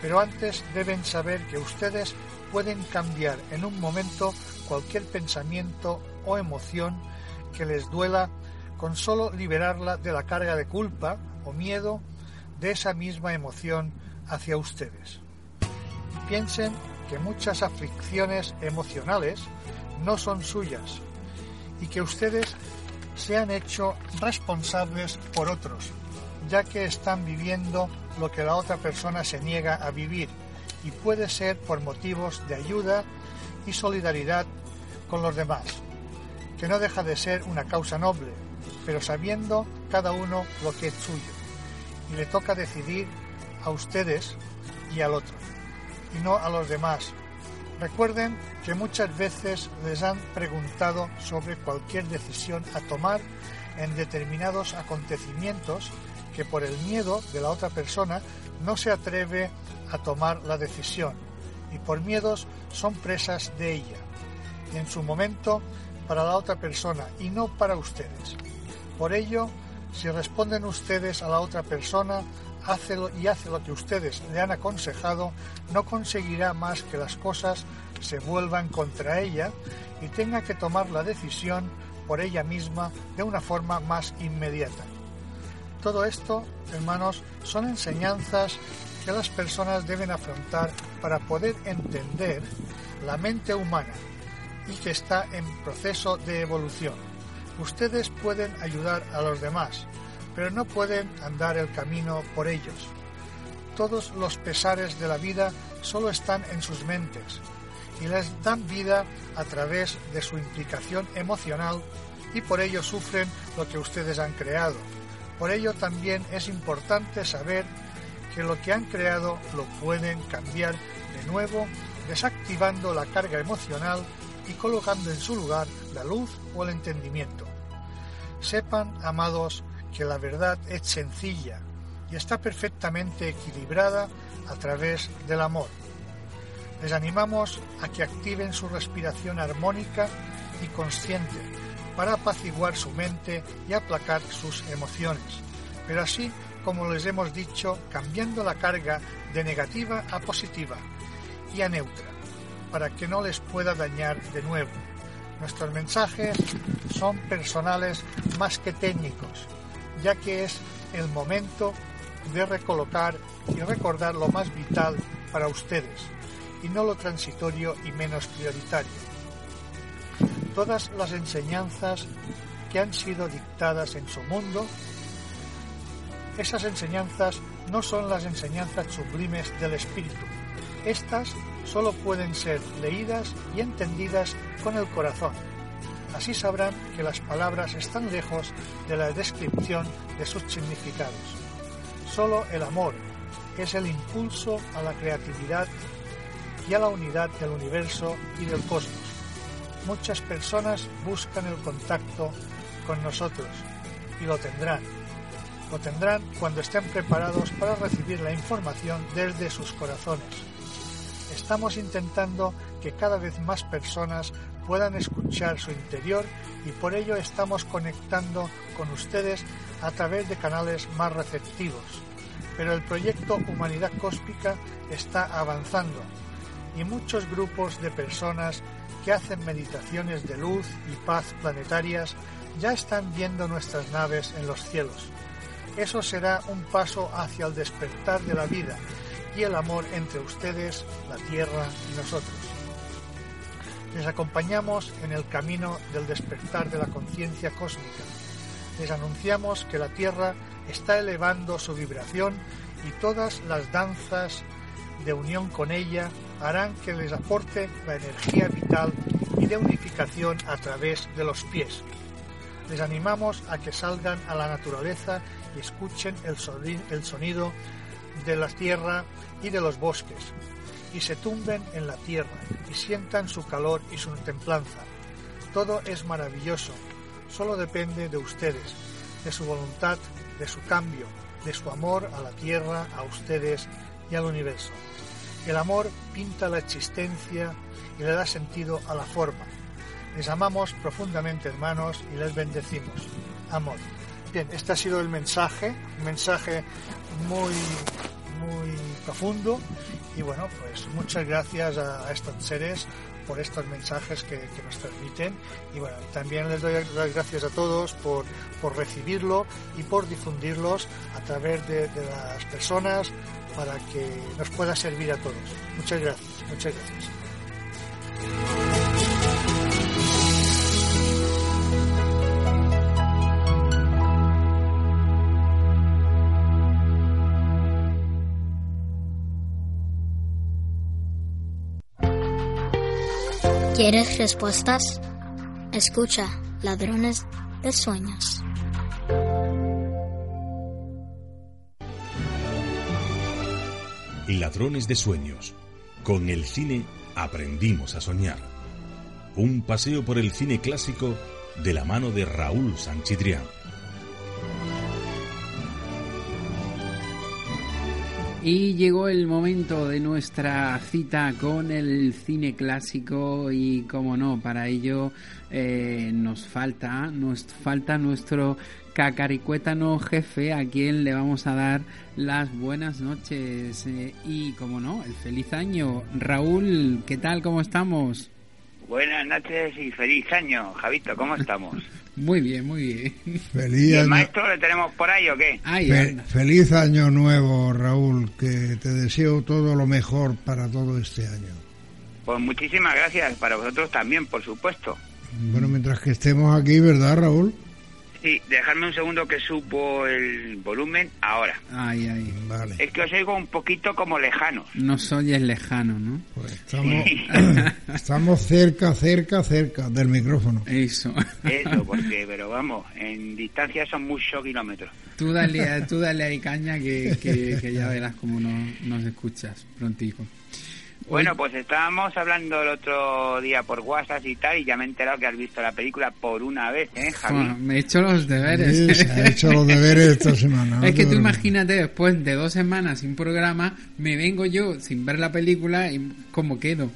Pero antes deben saber que ustedes pueden cambiar en un momento cualquier pensamiento o emoción que les duela con solo liberarla de la carga de culpa o miedo de esa misma emoción hacia ustedes. Piensen que muchas aflicciones emocionales no son suyas y que ustedes se han hecho responsables por otros ya que están viviendo lo que la otra persona se niega a vivir y puede ser por motivos de ayuda y solidaridad con los demás, que no deja de ser una causa noble, pero sabiendo cada uno lo que es suyo, y le toca decidir a ustedes y al otro, y no a los demás. Recuerden que muchas veces les han preguntado sobre cualquier decisión a tomar en determinados acontecimientos que por el miedo de la otra persona no se atreve a tomar la decisión y por miedos son presas de ella en su momento para la otra persona y no para ustedes. Por ello, si responden ustedes a la otra persona hace y hace lo que ustedes le han aconsejado, no conseguirá más que las cosas se vuelvan contra ella y tenga que tomar la decisión por ella misma de una forma más inmediata. Todo esto, hermanos, son enseñanzas que las personas deben afrontar para poder entender la mente humana y que está en proceso de evolución. Ustedes pueden ayudar a los demás, pero no pueden andar el camino por ellos. Todos los pesares de la vida solo están en sus mentes y les dan vida a través de su implicación emocional y por ello sufren lo que ustedes han creado por ello también es importante saber que lo que han creado lo pueden cambiar de nuevo desactivando la carga emocional y colocando en su lugar la luz o el entendimiento. Sepan, amados, que la verdad es sencilla y está perfectamente equilibrada a través del amor. Les animamos a que activen su respiración armónica y consciente para apaciguar su mente y aplacar sus emociones, pero así como les hemos dicho, cambiando la carga de negativa a positiva y a neutra, para que no les pueda dañar de nuevo. Nuestros mensajes son personales más que técnicos, ya que es el momento de recolocar y recordar lo más vital para ustedes, y no lo transitorio y menos prioritario todas las enseñanzas que han sido dictadas en su mundo, esas enseñanzas no son las enseñanzas sublimes del Espíritu. Estas solo pueden ser leídas y entendidas con el corazón. Así sabrán que las palabras están lejos de la descripción de sus significados. Solo el amor es el impulso a la creatividad y a la unidad del universo y del cosmos muchas personas buscan el contacto con nosotros y lo tendrán. Lo tendrán cuando estén preparados para recibir la información desde sus corazones. Estamos intentando que cada vez más personas puedan escuchar su interior y por ello estamos conectando con ustedes a través de canales más receptivos. Pero el proyecto Humanidad Cósmica está avanzando y muchos grupos de personas que hacen meditaciones de luz y paz planetarias ya están viendo nuestras naves en los cielos. Eso será un paso hacia el despertar de la vida y el amor entre ustedes, la Tierra y nosotros. Les acompañamos en el camino del despertar de la conciencia cósmica. Les anunciamos que la Tierra está elevando su vibración y todas las danzas de unión con ella harán que les aporte la energía vital y de unificación a través de los pies. Les animamos a que salgan a la naturaleza y escuchen el, sonido de la tierra y de los bosques, y se tumben en la tierra y sientan su calor y su templanza. Todo es maravilloso, solo depende de ustedes, de su voluntad, de su cambio, de su amor a la tierra, a ustedes y al universo. El amor pinta la existencia y le da sentido a la forma. Les amamos profundamente, hermanos, y les bendecimos. Amor. Bien, este ha sido el mensaje, un mensaje muy, muy profundo. Y bueno, pues muchas gracias a, estos seres por estos mensajes que, nos transmiten. Y bueno, también les doy las gracias a todos por, por recibirlo y por difundirlos a través de, de las personas para que nos pueda servir a todos. Muchas gracias, muchas gracias. ¿Quieres respuestas? Escucha, ladrones de sueños. Ladrones de Sueños. Con el cine aprendimos a soñar. Un paseo por el cine clásico de la mano de Raúl Sanchidrián. Y llegó el momento de nuestra cita con el cine clásico y como no, para ello eh, nos falta, nos falta nuestro cacaricuétano jefe a quien le vamos a dar las buenas noches eh, y como no, el feliz año. Raúl, ¿qué tal? ¿Cómo estamos? Buenas noches y feliz año, Javito, ¿cómo estamos? (laughs) Muy bien, muy bien. Feliz el maestro le tenemos por ahí o qué? feliz año nuevo, Raúl, que te deseo todo lo mejor para todo este año. Pues muchísimas gracias, para vosotros también, por supuesto. Bueno, mientras que estemos aquí, ¿verdad, Raúl? Sí, dejarme un segundo que supo el volumen ahora. Ay, ay, vale. Es que os oigo un poquito como lejanos. No soy lejano, ¿no? Pues estamos, (laughs) estamos cerca, cerca, cerca del micrófono. Eso. Eso, (laughs) porque, pero vamos, en distancia son muchos kilómetros. Tú dale, tú dale ahí caña que, que, ya verás cómo nos escuchas prontico. Bueno, pues estábamos hablando el otro día por WhatsApp y tal, y ya me he enterado que has visto la película por una vez, ¿eh, Javi? me he hecho los deberes. Sí, he hecho los deberes esta (laughs) semana. es que tú imagínate, después de dos semanas sin programa, me vengo yo sin ver la película y cómo quedo.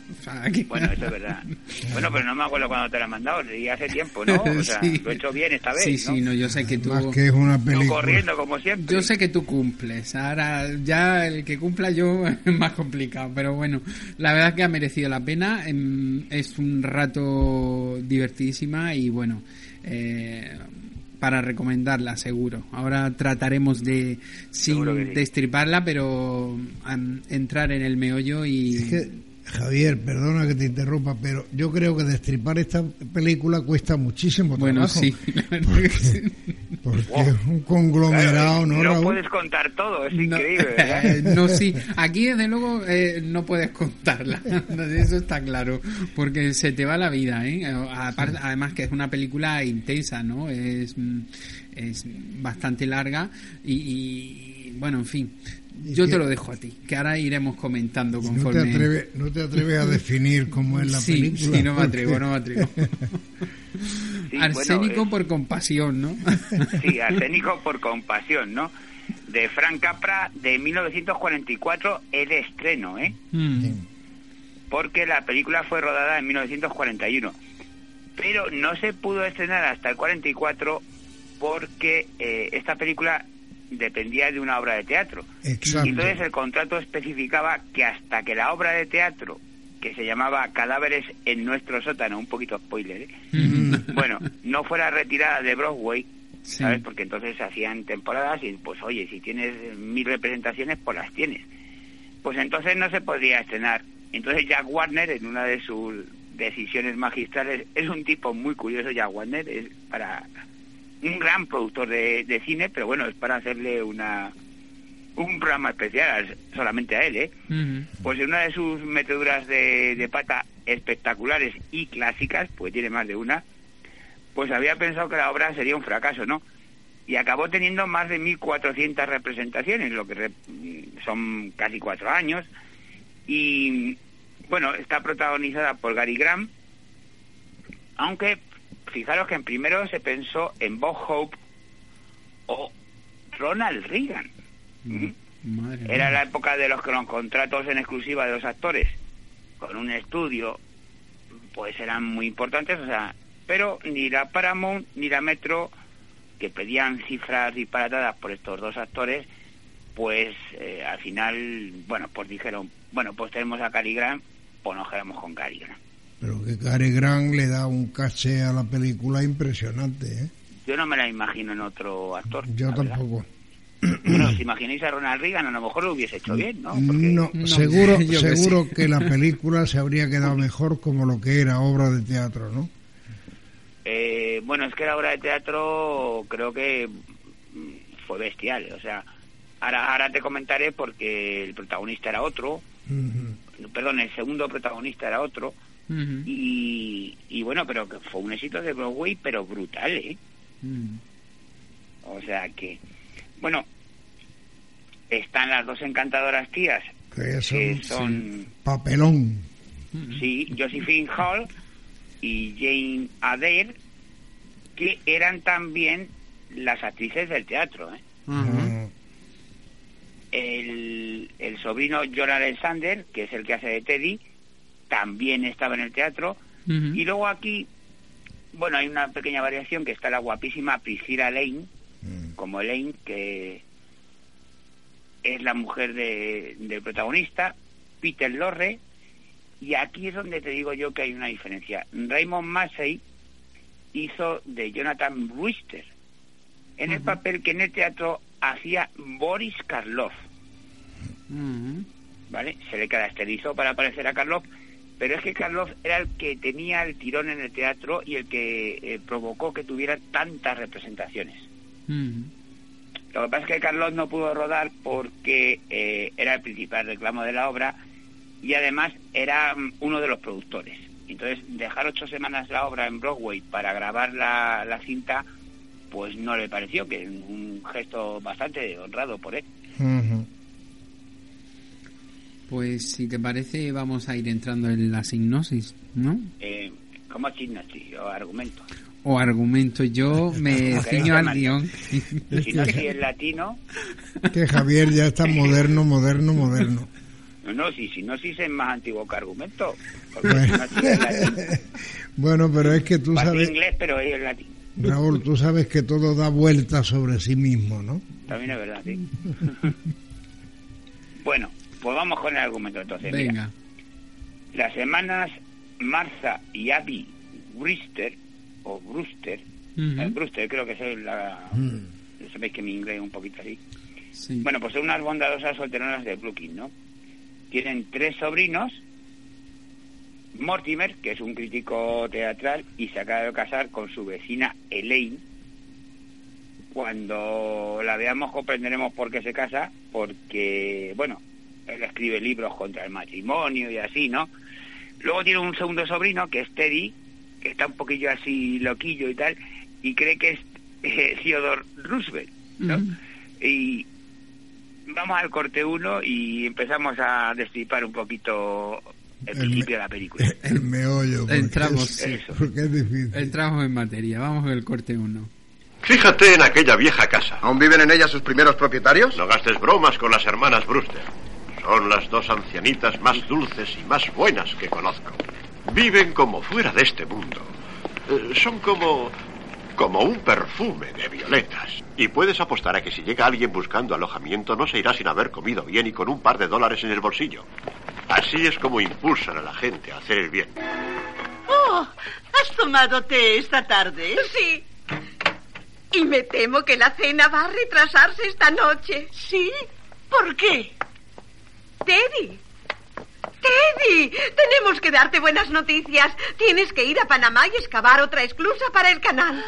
Bueno, eso es verdad. (laughs) bueno, pero no me acuerdo cuando te la he mandado, y hace tiempo, ¿no? O sea, lo he hecho bien esta vez, Sí, sí, no, yo sé que tú... Más que es una película. corriendo, como siempre. Yo sé que tú cumples, ahora ya el que cumpla yo (laughs) es más complicado, pero bueno la verdad que ha merecido la pena. Em, es un rato divertidísima y bueno, eh, para recomendarla, seguro. Ahora trataremos de, sin destriparla, pero entrar en el meollo y. Javier, perdona que te interrumpa, pero yo creo que destripar esta película cuesta muchísimo bueno, trabajo. sí, porque, es un conglomerado, ¿no? No puedes contar todo, es increíble. (laughs) no, sí, aquí desde luego eh, no puedes contarla, (laughs) eso está claro, porque se te va la vida, ¿eh? además que es una película intensa, ¿no? Es, es bastante larga y bueno, en fin yo te lo dejo a ti, que ahora iremos comentando conforme. No te atreves, no te atreves a definir cómo es la película. Sí, no me atrevo, no me atrevo. (laughs) arsénico por compasión, ¿no? (laughs) sí, (laughs) arsénico por compasión, ¿no? De Frank Capra de 1944, el estreno, ¿eh? Mm. Porque la película fue rodada en 1941. Pero no se pudo estrenar hasta el 44 porque eh, esta película dependía de una obra de teatro. Exacto. Y entonces el contrato especificaba que hasta que la obra de teatro que se llamaba Cadáveres en nuestro sótano, un poquito spoiler, ¿eh? Mm. bueno, no fuera retirada de Broadway, ¿sabes? Porque entonces se hacían temporadas y pues oye, si tienes mil representaciones, pues las tienes. Pues entonces no se podría estrenar. Entonces Jack Warner, en una de sus decisiones magistrales, es un tipo muy curioso, Jack Warner, es para un gran productor de cine, pero bueno, es para hacerle una un programa especial solamente a él, ¿eh? Pues en una de sus meteduras de, de, pata espectaculares y clásicas, pues tiene más de una, pues había pensado que la obra sería un fracaso, ¿no? Y acabó teniendo más de 1.400 representaciones, lo que son casi cuatro años. Y bueno, está protagonizada por Gary Graham, aunque fijaros que en primero se pensó en Bob Hope o Ronald Reagan. Era la época de los que los contratos en exclusiva de los actores con un estudio pues eran muy importantes, o sea, pero ni la Paramount ni la Metro que pedían cifras disparatadas por estos dos actores, pues eh, al final, bueno, pues dijeron, bueno, pues tenemos a Cary Grant, pues nos quedamos con Cary Grant. Pero que Cary Grant le da un caché a la película impresionante, ¿eh? Yo no me la imagino en otro actor. Yo tampoco. Bueno, si imagináis a Ronald Reagan, a lo mejor lo hubiese hecho bien, ¿no? no, seguro, seguro que, la película se habría quedado mejor como lo que era obra de teatro, ¿no? Eh, bueno, es que la obra de teatro creo que mm, fue bestial, o sea, ahora, ahora te comentaré porque el protagonista era otro, perdón, el segundo protagonista era otro, y, y, bueno, pero que fue un éxito de Broadway, pero brutal, ¿eh? O sea que, bueno, están las dos encantadoras tías que son, papelón. Sí, Josephine Hall y Jane Adair, que eran también las actrices del teatro. ¿eh? el, el, sobrino John Alexander, que es el que hace de Teddy, también estaba en el teatro. Y luego aquí, bueno, hay una pequeña variación que está la guapísima Priscilla Lane, mm. como Elaine, que es la mujer del protagonista, Peter Lorre, y aquí es donde te digo yo que hay una diferencia. Raymond Massey hizo de Jonathan Brewster, en el papel que en el teatro hacía Boris Karloff. ¿Vale? Se le caracterizó para parecer a Karloff, pero es que Karloff era el que tenía el tirón en el teatro y el que eh, provocó que tuviera tantas representaciones. Lo que pasa es que Carlos no pudo rodar porque eh, era el principal reclamo de la obra y además era mm, uno de los productores. Entonces, dejar ocho semanas la obra en Broadway para grabar la, cinta, pues no le pareció, que es un gesto bastante honrado por él. Pues si te parece, vamos a ir entrando en la hipnosis, ¿no? Eh, ¿Cómo hipnosis o argumento? o argumento. Yo me (laughs) ciño al guion. Si no, si es latino. Que Javier ya está moderno, moderno, moderno. No, no, si, si no, si es más antiguo que argumento. (laughs) Bueno. pero es que tú sabes. inglés, pero es latín. Raúl, tú sabes que todo da vuelta sobre sí mismo, ¿no? También es verdad, sí. (laughs) bueno, pues vamos con el argumento entonces. Venga. Las hermanas Martha y Abby Brister o Brewster, el Brewster creo que es la... Mm. Sabéis que mi inglés es un poquito así. Bueno, pues son unas bondadosas solteronas de Brooklyn, ¿no? Tienen tres sobrinos, Mortimer, que es un crítico teatral, y se acaba de casar con su vecina Elaine. Cuando la veamos comprenderemos por qué se casa, porque, bueno, él escribe libros contra el matrimonio y así, ¿no? Luego tiene un segundo sobrino, que es Teddy, que está un poquillo así loquillo y tal, y cree que es (laughs) eh, Theodore Roosevelt, ¿no? Y vamos al corte uno y empezamos a destripar un poquito el, principio de la película. (laughs) El meollo. Entramos, Entramos en materia. Vamos al corte uno. Fíjate en aquella vieja casa. ¿Aún viven en ella sus primeros propietarios? No gastes bromas con las hermanas Brewster. Son las dos ancianitas más dulces y más buenas que conozco. Viven como fuera de este mundo. Eh, son como... como un perfume de violetas. Y puedes apostar a que si llega alguien buscando alojamiento no se irá sin haber comido bien y con un par de dólares en el bolsillo. Así es como impulsan a la gente a hacer el bien. Oh, ¿has tomado té esta tarde? Sí. Y me temo que la cena va a retrasarse esta noche. ¿Sí? ¿Por qué? Teddy. Teddy, tenemos que darte buenas noticias. Tienes que ir a Panamá y excavar otra esclusa para el canal.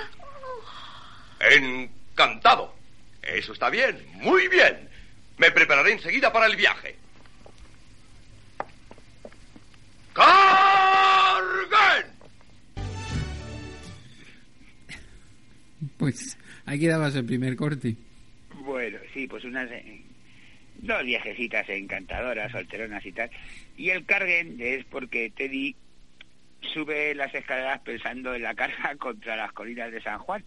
Encantado. Eso está bien, muy bien. Me prepararé enseguida para el viaje. ¡Carguen! Pues aquí dabas el primer corte. Bueno, sí, pues unas eh, dos viejecitas encantadoras, solteronas y tal. Y el carguen es porque Teddy sube las escaleras pensando en la carga (laughs) contra las colinas de San Juan.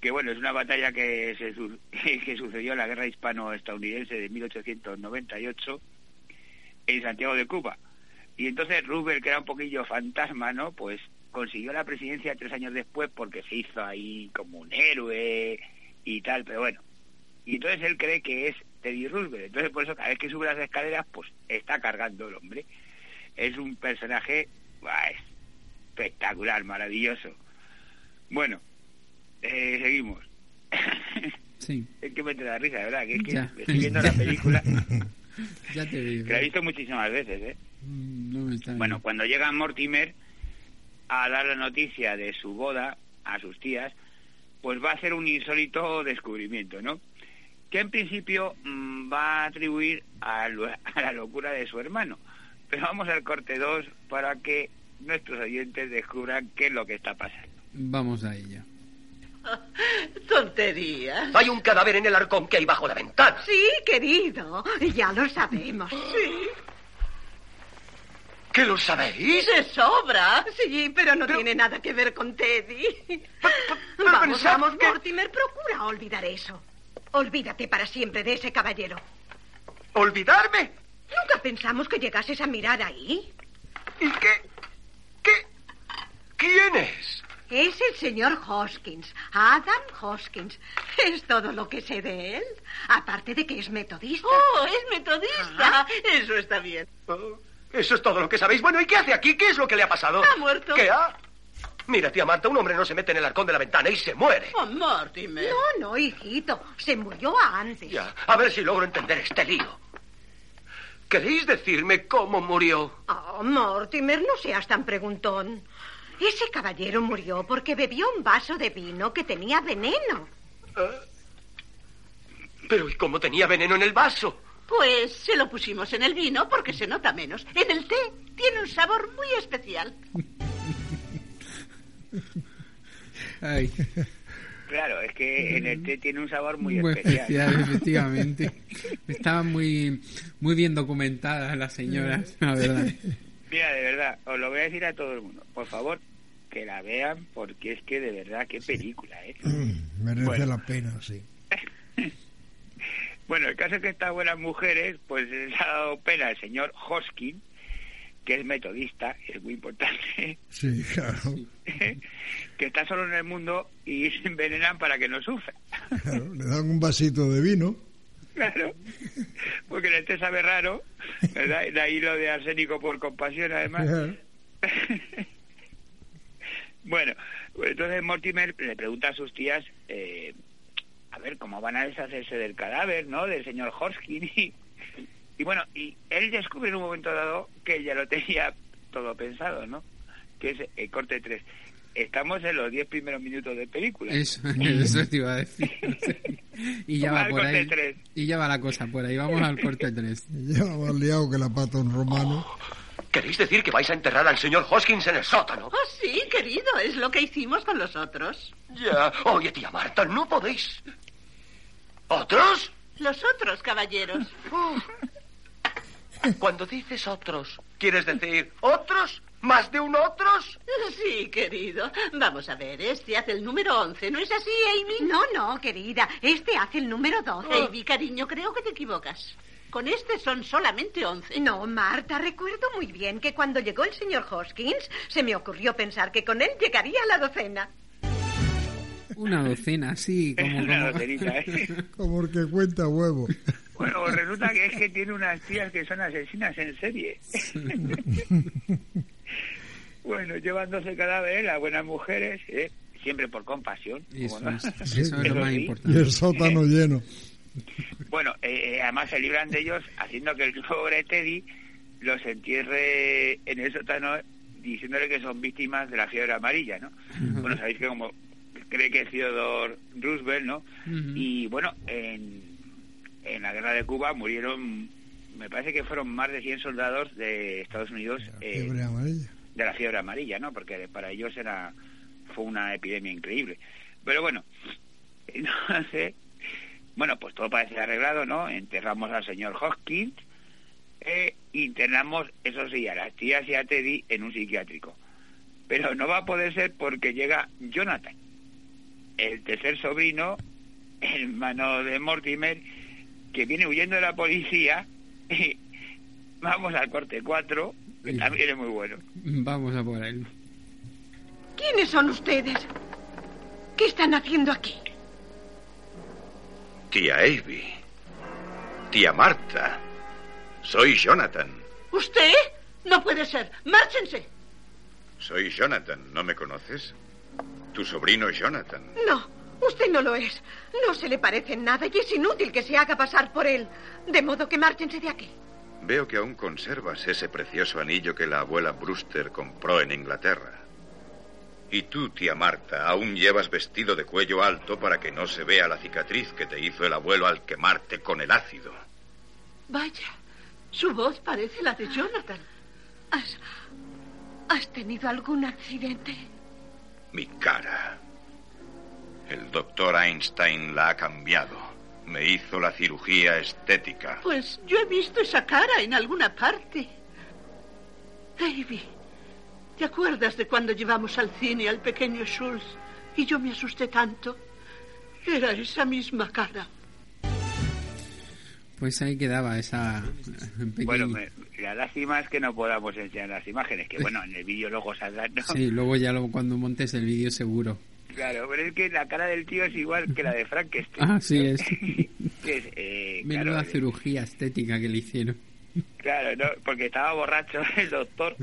Que bueno, es una batalla que, se, (laughs) que sucedió en la guerra hispano-estadounidense de 1898 en Santiago de Cuba. Y entonces Rubel, que era un poquillo fantasma, ¿no? Pues consiguió la presidencia tres años después porque se hizo ahí como un héroe y tal, pero bueno. Y entonces él cree que es Teddy Roosevelt. Entonces por eso cada vez que sube las escaleras, pues está cargando el hombre. Es un personaje espectacular, maravilloso. Bueno, eh, seguimos. (laughs) Sí. es que me te da risa, ¿verdad? Que es que estoy viendo la (laughs) película. (laughs) ya te digo. Que la he visto muchísimas veces, ¿eh? Mm, bueno, cuando llega Mortimer a dar la noticia de su boda a sus tías, pues va a hacer un insólito descubrimiento, ¿no? Que en principio mm, va a atribuir a, (laughs) a, la locura de su hermano. Pero vamos al corte 2 para que nuestros oyentes descubran qué es lo que está pasando. Vamos a ello. (laughs) Tontería. Hay un cadáver en el arcón que hay bajo la ventana. Sí, querido. Ya lo sabemos. (gasps) Sí. ¿Qué lo sabéis? De sobra. Sí, pero no tiene nada que ver con Teddy. pero vamos, pensad vamos, que- Mortimer, procura olvidar eso. Olvídate para siempre de ese caballero. ¿Olvidarme? Nunca pensamos que llegases a mirar ahí. ¿Y qué? ¿Qué? ¿Quién es? Es el señor Hoskins, Adam Hoskins. Es todo lo que sé de él. Aparte de que es metodista. Oh, es metodista. Eso está bien. Oh, eso es todo lo que sabéis. Bueno, ¿y qué hace aquí? ¿Qué es lo que le ha pasado? Ha muerto. ¿Qué ha? Mira, tía Marta, un hombre no se mete en el arcón de la ventana y se muere. Oh, Mortimer. No, no, hijito. Se murió antes. Ya, a ver si logro entender este lío. ¿Queréis decirme cómo murió? Oh, Mortimer, no seas tan preguntón. Ese caballero murió porque bebió un vaso de vino que tenía veneno. Pero ¿y cómo tenía veneno en el vaso? Pues se lo pusimos en el vino porque se nota menos. En el té tiene un sabor muy especial. (laughs) (laughs) Ay, Claro, es que en el té tiene un sabor muy, muy especial. especial, (laughs) efectivamente. Estaban muy, muy bien documentadas las señoras, la verdad. Mira, de verdad, os lo voy a decir a todo el mundo. Por favor, que la vean porque es que de verdad, qué película, ¿eh? Merece Bueno. la pena, sí. (laughs) Bueno, el caso es que estas buenas mujeres, pues les ha dado pena al señor Hoskin, que es metodista, es muy importante, (laughs) Sí, claro. (laughs) que está solo en el mundo y (laughs) se envenenan para que no sufra. claro. Le dan un vasito de vino. Claro, porque el té sabe raro, ¿verdad? De ahí lo de arsénico por compasión, además. Claro. Bueno, pues entonces Mortimer le pregunta a sus tías, eh, a ver, cómo van a deshacerse del cadáver, ¿no? Del señor Horskin. Y, y bueno, y él descubre en un momento dado que ya lo tenía todo pensado, ¿no? Que es el corte 3. Estamos en los 10 primeros minutos de película. Eso, (laughs) (laughs) eso te iba a decir. Y ya Vamos va al por corte ahí. tres. Y ya va la cosa por ahí. Vamos al corte 3. (laughs) Ya más liado que la pata un romano. ¿Queréis decir que vais a enterrar al señor Hoskins en el sótano? Oh, sí, querido, es lo que hicimos con los otros. Ya. Oye, tía Marta, no podéis. ¿Otros? Los otros caballeros. Cuando dices otros, ¿quieres decir otros? ¿Más de un otros? Sí, querido. Vamos a ver, este hace el número 11, ¿no es así, Amy? No, no, querida. Este hace el número 12. Amy, cariño, creo que te equivocas. Con este son solamente 11. No, Marta, recuerdo muy bien que cuando llegó el señor Hoskins se me ocurrió pensar que con él llegaría a la docena. Una docena, sí, como... (laughs) Una docenita, ¿eh? (laughs) Como el que cuenta huevo. Bueno, resulta que es que tiene unas tías que son asesinas en serie. (laughs) bueno, llevan 12 cadáveres, las buenas mujeres, ¿eh? siempre por compasión. Eso, ¿no? es, eso es lo más Y importante. el sótano lleno. Bueno, eh, eh, además se libran de ellos haciendo que el pobre Teddy los entierre en el sótano diciéndole que son víctimas de la fiebre amarilla, ¿no? Bueno, sabéis que como cree que es Theodore Roosevelt, ¿no? Y bueno, en, en la guerra de Cuba murieron, me parece que fueron más de 100 soldados de Estados Unidos eh, Fiebre amarilla. de la fiebre amarilla, ¿no? Porque para ellos era fue una epidemia increíble. Pero bueno, (laughs) entonces, bueno, pues todo parece arreglado, ¿no? Enterramos al señor Hoskins, e internamos, eso sí, a las tías y a Teddy en un psiquiátrico. Pero no va a poder ser porque llega Jonathan, el tercer sobrino, (laughs) hermano de Mortimer, que viene huyendo de la policía. (laughs) Y vamos al corte 4, que también es muy bueno. Vamos a por él. ¿Quiénes son ustedes? ¿Qué están haciendo aquí? Tía Avy. Tía Marta. Soy Jonathan. ¿Usted? No puede ser. Márchense. Soy Jonathan. ¿No me conoces? Tu sobrino Jonathan. No, usted no lo es. No se le parece en nada y es inútil que se haga pasar por él. De modo que márchense de aquí. Veo que aún conservas ese precioso anillo que la abuela Brewster compró en Inglaterra. Y tú, tía Marta, aún llevas vestido de cuello alto para que no se vea la cicatriz que te hizo el abuelo al quemarte con el ácido. Vaya, su voz parece la de Jonathan. ¿Has, has tenido algún accidente? Mi cara. El doctor Einstein la ha cambiado. Me hizo la cirugía estética. Pues yo he visto esa cara en alguna parte. Davy, ¿te acuerdas de cuando llevamos al cine al pequeño Schultz y yo me asusté tanto? Era esa misma cara. Pues ahí quedaba esa pequeña... Bueno, me- la lástima es que no podamos enseñar las imágenes, que bueno, en el vídeo luego saldrán, ¿no? Sí, luego ya lo, cuando montes el vídeo seguro. Claro, pero es que la cara del tío es igual que la de Frankenstein. Ah, sí es. (laughs) Es, eh, Menuda claro, cirugía estética que le hicieron. claro, no, porque estaba borracho (laughs) el doctor.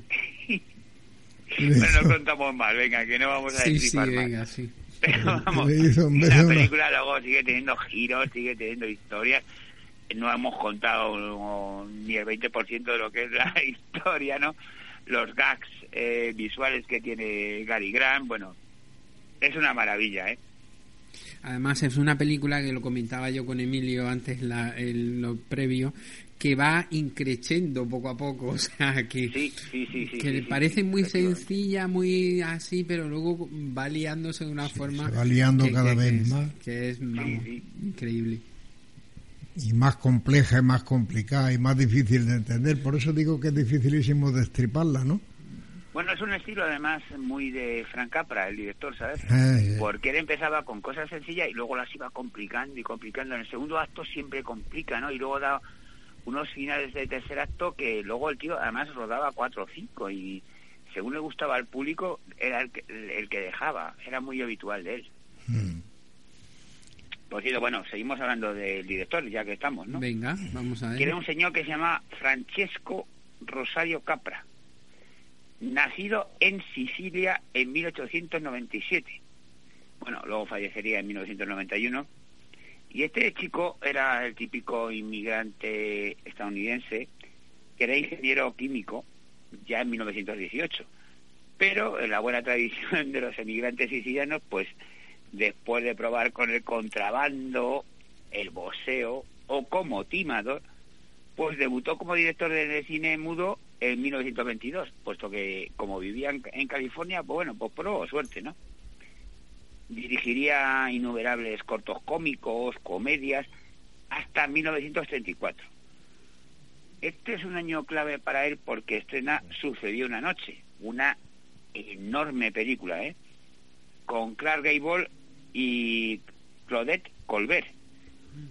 Pero no contamos mal, venga, que no vamos a Sí, sí, destripar más. venga, sí. (laughs) Pero vamos, la película luego sigue teniendo giros, sigue teniendo historias. No hemos contado ni el 20% de lo que es la historia, ¿no? Los gags eh, visuales que tiene Gary Grant, bueno, es una maravilla, ¿eh? Además es una película que lo comentaba yo con Emilio antes la, el, lo previo que va increciendo poco a poco, (laughs) o sea que, Sí, sí, sí, sí. que sí, le sí, parece sí, muy sencilla, muy así, pero luego va liándose de una forma se va liando que- cada que- vez que es- más. que es vamos, increíble. Y más compleja y más complicada y más difícil de entender. Por eso digo que es dificilísimo destriparla, ¿no? Bueno, es un estilo además muy de Frank Capra, el director, ¿sabes? Eh. Porque él empezaba con cosas sencillas y luego las iba complicando y complicando. En el segundo acto siempre complica, ¿no? Y luego da unos finales de tercer acto que luego el tío además rodaba cuatro o cinco y según le gustaba al público era el que, el que dejaba. Era muy habitual de él. Mm. Por cierto, bueno, seguimos hablando del director ya que estamos, ¿no? Venga, vamos a que era ver. un señor que se llama Francesco Rosario Capra, nacido en Sicilia en 1897. Bueno, luego fallecería en 1991. Y este chico era el típico inmigrante estadounidense que era ingeniero químico ya en 1918. Pero en la buena tradición de los emigrantes sicilianos, pues después de probar con el contrabando, el boxeo o como timador, pues debutó como director de cine mudo en 1922, puesto que como vivía en, California, pues bueno, pues probó suerte, ¿no? Dirigiría innumerables cortos cómicos, comedias, hasta 1934. Este es un año clave para él porque estrena Sucedió una noche, una enorme película, ¿eh? Con Clark Gable y Claudette Colbert,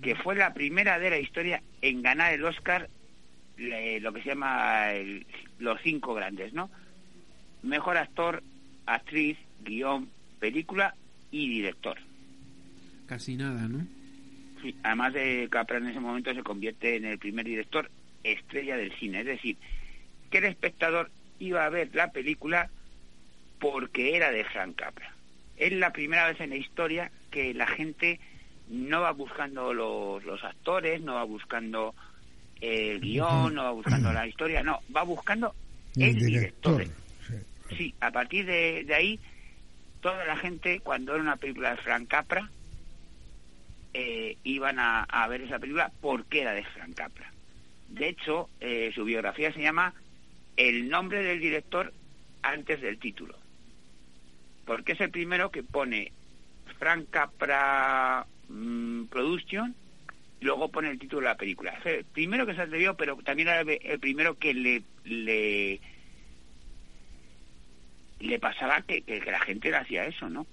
que fue la primera de la historia en ganar el Oscar, le- lo que se llama el- los cinco grandes, ¿no? Mejor actor, actriz, guion, película y director. Casi nada, ¿no? además de Capra en ese momento se convierte en el primer director estrella del cine, es decir, que el espectador iba a ver la película porque era de Frank Capra. Es la primera vez en la historia que la gente no va buscando los, los actores, no va buscando el guion, no va buscando la historia, no, va buscando el, director. Sí. a partir de, ahí, toda la gente, cuando era una película de Frank Capra, eh, iban a, ver esa película porque era de Frank Capra. De hecho, eh, su biografía se llama El nombre del director antes del título. Porque es el primero que pone Frank Capra mm, Production luego pone el título de la película. el primero que se atrevió, pero también era el, primero que le, le, le pasaba que, que, la gente le hacía eso, ¿no?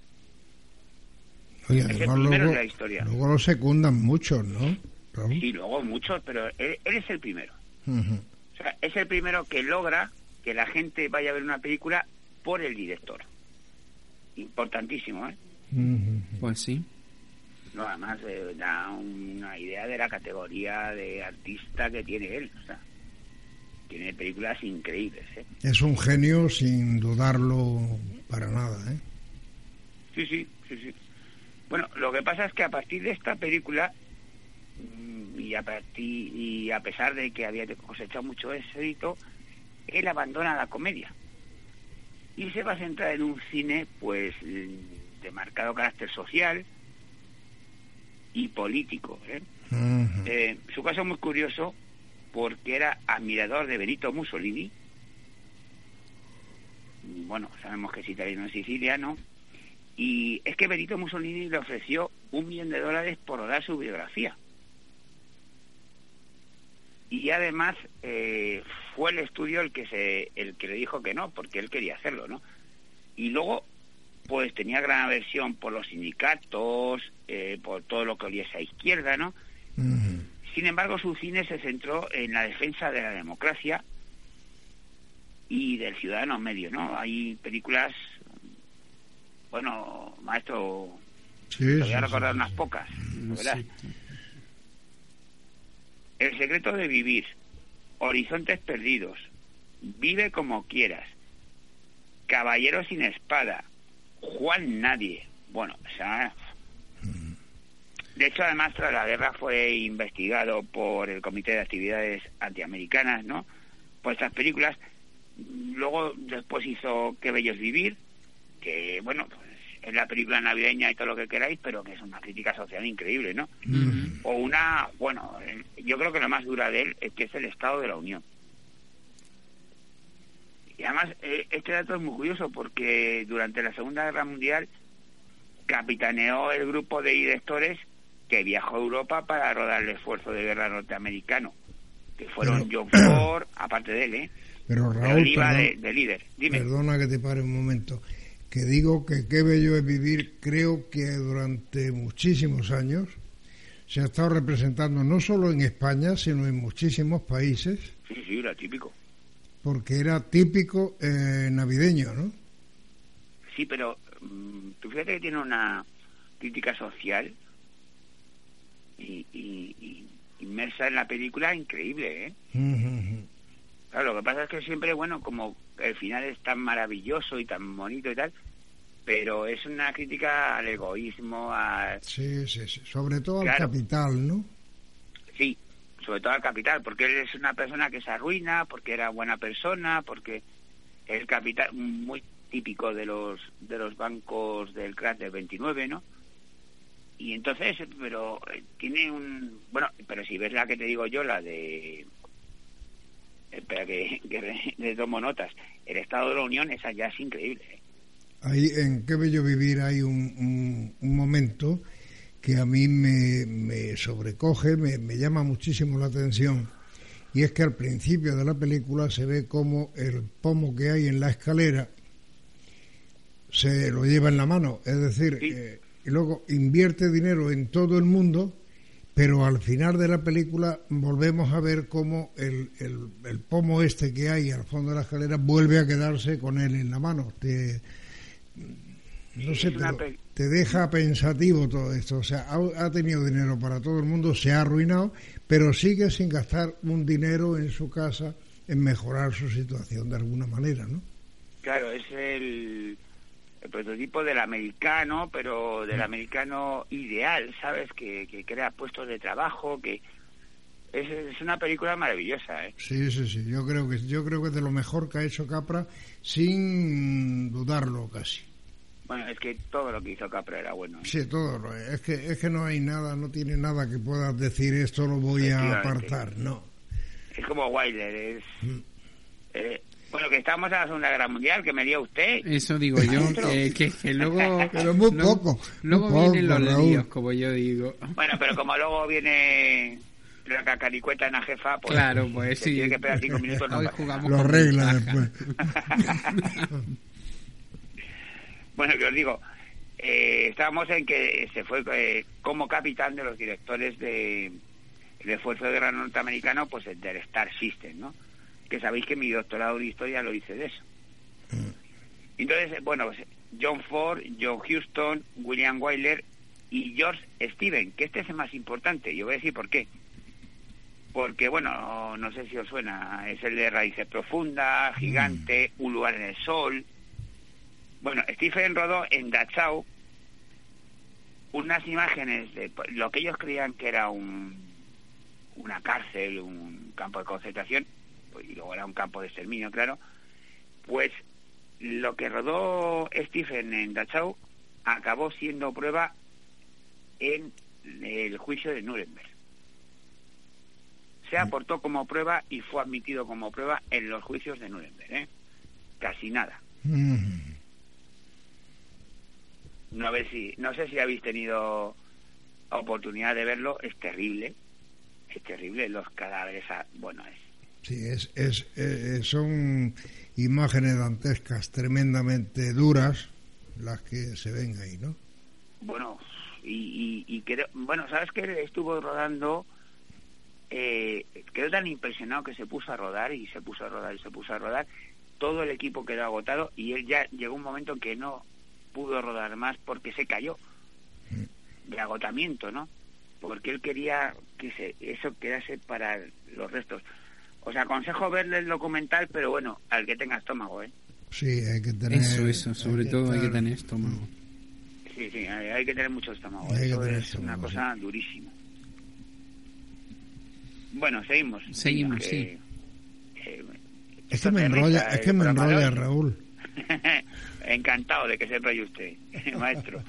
Oye, es el primero de la historia. Luego lo secundan muchos, ¿no? Sí, luego muchos, pero él, es el primero. O sea, es el primero que logra que la gente vaya a ver una película por el director. Importantísimo, ¿eh? Pues sí. No, además eh, da una idea de la categoría de artista que tiene él. O sea, tiene películas increíbles. ¿eh? Es un genio sin dudarlo para nada. ¿eh? Sí, sí, sí, sí. Bueno, lo que pasa es que a partir de esta película mm, y a partir y a pesar de que había cosechado mucho éxito, él abandona la comedia y se va a centrar en un cine, pues, de marcado carácter social y político. ¿eh? Eh, su caso es muy curioso porque era admirador de Benito Mussolini. Bueno, sabemos que es italiano y siciliano. Y es que Benito Mussolini le ofreció un millón de dólares por dar su biografía. Y además eh, fue el estudio el que se, el que le dijo que no, porque él quería hacerlo, ¿no? Y luego pues tenía gran aversión por los sindicatos, eh, por todo lo que oliese a izquierda, ¿no? Sin embargo, su cine se centró en la defensa de la democracia y del ciudadano medio, ¿no? Hay películas, bueno, maestro, voy a recordar unas pocas, ¿verdad? El secreto de vivir, Horizontes perdidos, Vive como quieras, Caballero sin espada, Juan Nadie. Bueno, o sea, de hecho, además, tras la guerra fue investigado por el Comité de Actividades Antiamericanas, ¿no? Por estas películas. Luego, después hizo Qué bello es vivir, que, bueno, pues, es la película navideña y todo lo que queráis, pero que es una crítica social increíble, ¿no? O una, bueno, yo creo que la más dura de él es que es el Estado de la Unión. Y además, eh, este dato es muy curioso porque durante la Segunda Guerra Mundial capitaneó el grupo de directores que viajó a Europa para rodar el esfuerzo de guerra norteamericano, que fueron John Ford, (clears throat) aparte de él, ¿eh? Pero Raúl, de, líder. Perdona que te pare un momento. Que digo que qué bello es vivir, creo que durante muchísimos años se ha estado representando no solo en España, sino en muchísimos países. Sí, sí, era típico porque era típico eh, navideño, ¿no? Sí, pero mm, tú fíjate que tiene una crítica social y, inmersa en la película increíble, ¿eh? Claro, lo que pasa es que siempre, bueno, como el final es tan maravilloso y tan bonito y tal, pero es una crítica al egoísmo, a... Sí, sí, sí, sobre todo al capital, ¿no? Sobre todo al capital, porque él es una persona que se arruina, porque era buena persona, porque el capital muy típico de los de los bancos del crack del 29, ¿no? Y entonces, pero eh, tiene un bueno, pero si ves la que te digo yo, la de espera que, (laughs) que le tomo notas, el Estado de la Unión esa ya es increíble. ¿eh? Ahí en qué bello vivir hay un, un momento que a mí me, sobrecoge, me, llama muchísimo la atención, y es que al principio de la película se ve como el pomo que hay en la escalera se lo lleva en la mano, es decir, eh, y luego invierte dinero en todo el mundo, pero al final de la película volvemos a ver cómo el, el, pomo este que hay al fondo de la escalera vuelve a quedarse con él en la mano. Te, No sé, pero te deja pensativo todo esto. O sea, ha, tenido dinero para todo el mundo, se ha arruinado, pero sigue sin gastar un dinero en su casa en mejorar su situación de alguna manera, ¿no? Claro, es el, prototipo del americano, pero del mm. americano ideal, ¿sabes? Que, que crea puestos de trabajo, que es, es, una película maravillosa, ¿eh? Sí, sí, sí. Yo creo que yo creo que es de lo mejor que ha hecho Capra, sin dudarlo casi. Bueno, es que todo lo que hizo Capra era bueno. ¿eh? Sí, todo. Lo, es que es que no hay nada, no tiene nada que puedas decir esto lo voy a apartar, no. Es como Wilder, es. Mm. Eh, bueno, que estamos en la Segunda Guerra Mundial, que me dio usted. Eso digo yo, que, luego... (laughs) Pero muy poco. Luego, vienen los líos, como yo digo. Bueno, pero como luego viene la cacaricueta en la jefa, pues... Claro, pues sí. Tiene que esperar cinco minutos. Hoy jugamos Lo arregla después. (laughs) bueno, que os digo, eh, estábamos en que se fue eh, como capitán de los directores de el esfuerzo de guerra norteamericano, pues el del Star System, ¿no? Que sabéis que mi doctorado de historia lo hice de eso. Mm. Entonces, bueno, pues, John Ford, John Houston, William Wyler y George Steven, que este es el más importante. Yo voy a decir por qué. Porque, bueno, no sé si os suena, es el de Raíces Profundas, Gigante, mm. Un lugar en el Sol. Bueno, Stephen rodó en Dachau unas imágenes de lo que ellos creían que era un, una cárcel, un campo de concentración, y luego era un campo de exterminio, claro, pues lo que rodó Stephen en Dachau acabó siendo prueba en el juicio de Nuremberg. Se aportó como prueba y fue admitido como prueba en los juicios de Nuremberg. ¿eh? Casi nada. Mm. No, si, no sé si habéis tenido oportunidad de verlo, es terrible es terrible, los cadáveres, bueno, es... Sí, es, es, eh, son imágenes dantescas tremendamente duras las que se ven ahí, ¿no? Bueno, y, y, creo, bueno, ¿sabes que estuvo rodando? Eh, quedó tan impresionado que se puso a rodar y se puso a rodar y se puso a rodar. Todo el equipo quedó agotado y él ya llegó un momento en que no pudo rodar más porque se cayó de agotamiento, ¿no? porque él quería que se, eso quedase para los restos. Os aconsejo verle el documental, pero bueno, al que tenga estómago, ¿eh? Sí, hay que tener... Eso, eso, sobre todo hay que tener estómago. Sí, sí, hay, que tener mucho estómago. eso es una cosa durísima. Bueno, seguimos. Seguimos, sí. es que me enrolla, es que me enrolla, Raúl. (laughs) Encantado de que se enrolle usted, (laughs) maestro.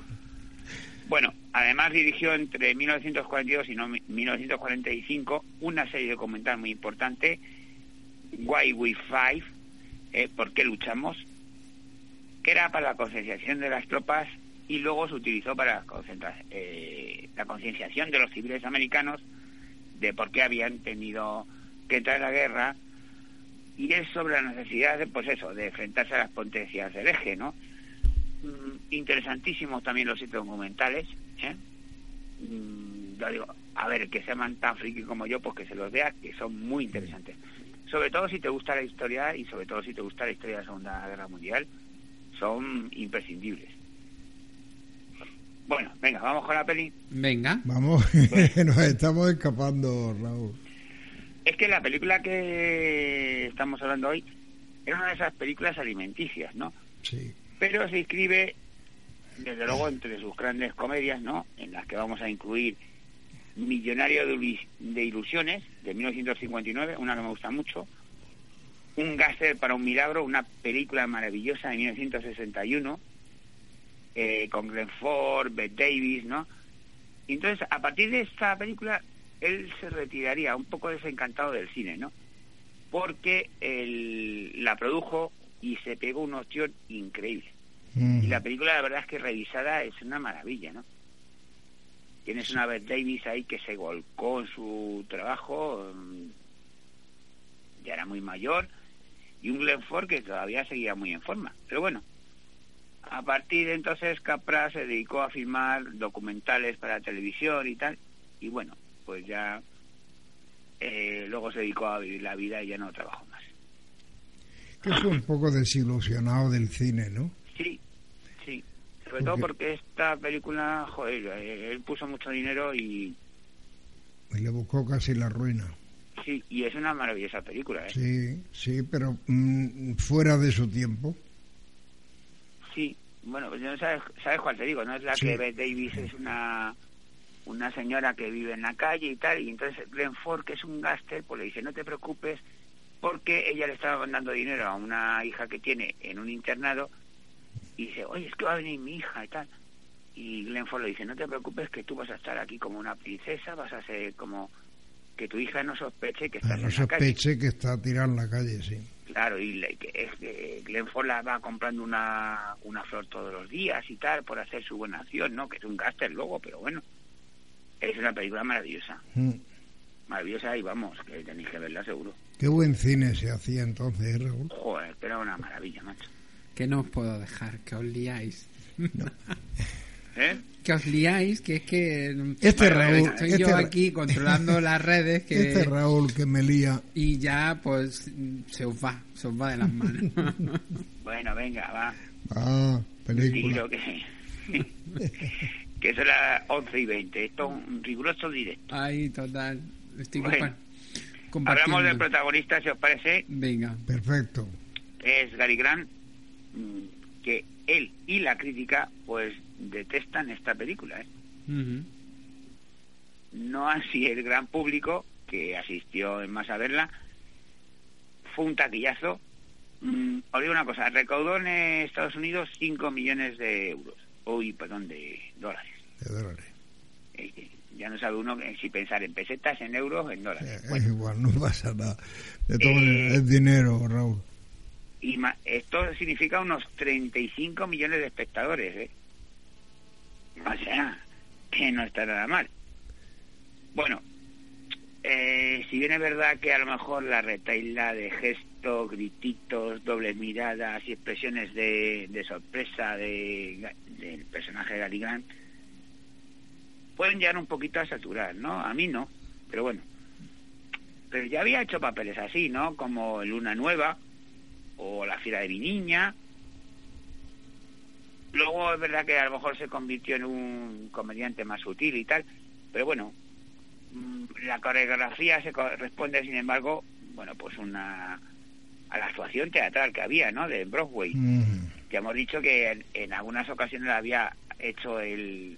Bueno, además dirigió entre 1942 y 1945 una serie documental muy importante, Why We Fight, eh, ¿Por qué luchamos?, que era para la concienciación de las tropas y luego se utilizó para eh, la concienciación de los civiles americanos de por qué habían tenido que entrar a la guerra y es sobre la necesidad de, pues eso, de enfrentarse a las potencias del eje, ¿no? Mm, interesantísimos también los sitios documentales. ¿eh? Mm, digo, a ver, que sean tan friki como yo, pues que se los vea, que son muy interesantes. Sobre todo si te gusta la historia y sobre todo si te gusta la historia de la Segunda Guerra Mundial, son imprescindibles. Bueno, venga, vamos con la peli. Venga. Vamos, (laughs) nos estamos escapando, Raúl. Es que la película que estamos hablando hoy es una de esas películas alimenticias, ¿no? Sí pero se inscribe desde luego entre sus grandes comedias, ¿no? En las que vamos a incluir Millonario de Ilusiones, de 1959, una que me gusta mucho, Un Gaster para un Milagro, una película maravillosa de 1961, eh, con Glenn Ford, Bette Davis, ¿no? entonces, a partir de esta película, él se retiraría un poco desencantado del cine, ¿no? Porque él la produjo y se pegó un ostión increíble. Mm. Y la película, la verdad es que revisada es una maravilla, ¿no? Tienes una Beth Davis ahí que se volcó en su trabajo, mm, ya era muy mayor, y un Glenn Ford que todavía seguía muy en forma. Pero bueno, a partir de entonces Capra se dedicó a filmar documentales para televisión y tal, y bueno, pues ya eh, luego se dedicó a vivir la vida y ya no trabajó más que fue un poco desilusionado del cine, ¿no? Sí, sí. sobre todo porque esta película, joder, eh, él puso mucho dinero y... Y le buscó casi la ruina. Sí, y es una maravillosa película, ¿eh? Sí, sí, pero mm, fuera de su tiempo. Sí, bueno, pues no sabes, sabes cuál te digo, ¿no? Es la que Beth Davis es una una señora que vive en la calle y tal, y entonces Glenn Ford, que es un gaster, pues le dice, no te preocupes, porque ella le estaba mandando dinero a una hija que tiene en un internado, y dice, oye, es que va a venir mi hija y tal. Y Glenn Ford le dice, no te preocupes que tú vas a estar aquí como una princesa, vas a ser como que tu hija no sospeche que está ah, no sospeche que está tirada en la calle, sí. Claro, y que, es que la va comprando una, una flor todos los días y tal, por hacer su buena acción, ¿no? Que es un gaster luego, pero bueno. Es una película maravillosa. Mm. Maravillosa y vamos, que tenéis que verla seguro. Qué buen cine se hacía entonces, ¿eh, Raúl. Joder, era una maravilla, macho. Que no os puedo dejar, que os liáis. (laughs) ¿Eh? Que os liáis, que es que... Este Raúl... Estoy este yo aquí controlando (laughs) las redes que... Este Raúl que me lía... Y ya, pues, se os va, se os va de las manos. (laughs) bueno, venga, va. Ah, película. que... que son las 11 y 20. Esto es un riguroso directo. Ay, total. Estoy Hablamos del protagonista, si os parece. Venga. Perfecto. Es Gary Grant, mm, que él y la crítica, pues, detestan esta película. ¿eh? No así el gran público, que asistió en más a verla, fue un taquillazo. Mm, os digo una cosa, recaudó en Estados Unidos 5 millones de euros. Uy, perdón, de dólares. De dólares. Eh, ya no sabe uno si pensar en pesetas, en euros, en dólares. Es igual, no pasa nada. De todo eh, es dinero, Raúl. Y esto significa unos 35 millones de espectadores, ¿eh? O sea, que no está nada mal. Bueno, eh, si bien es verdad que a lo mejor la retaila de gestos, grititos, dobles miradas y expresiones de, de sorpresa de, del personaje de Grant pueden llegar un poquito a saturar, ¿no? A mí no, pero bueno. Pero ya había hecho papeles así, ¿no? Como Luna Nueva o La Fiera de mi Niña. Luego es verdad que a lo mejor se convirtió en un comediante más sutil y tal, pero bueno, mm, la coreografía se corresponde, sin embargo, bueno, pues una a la actuación teatral que había, ¿no? De Broadway. Mm. Que hemos dicho que en, algunas ocasiones había hecho el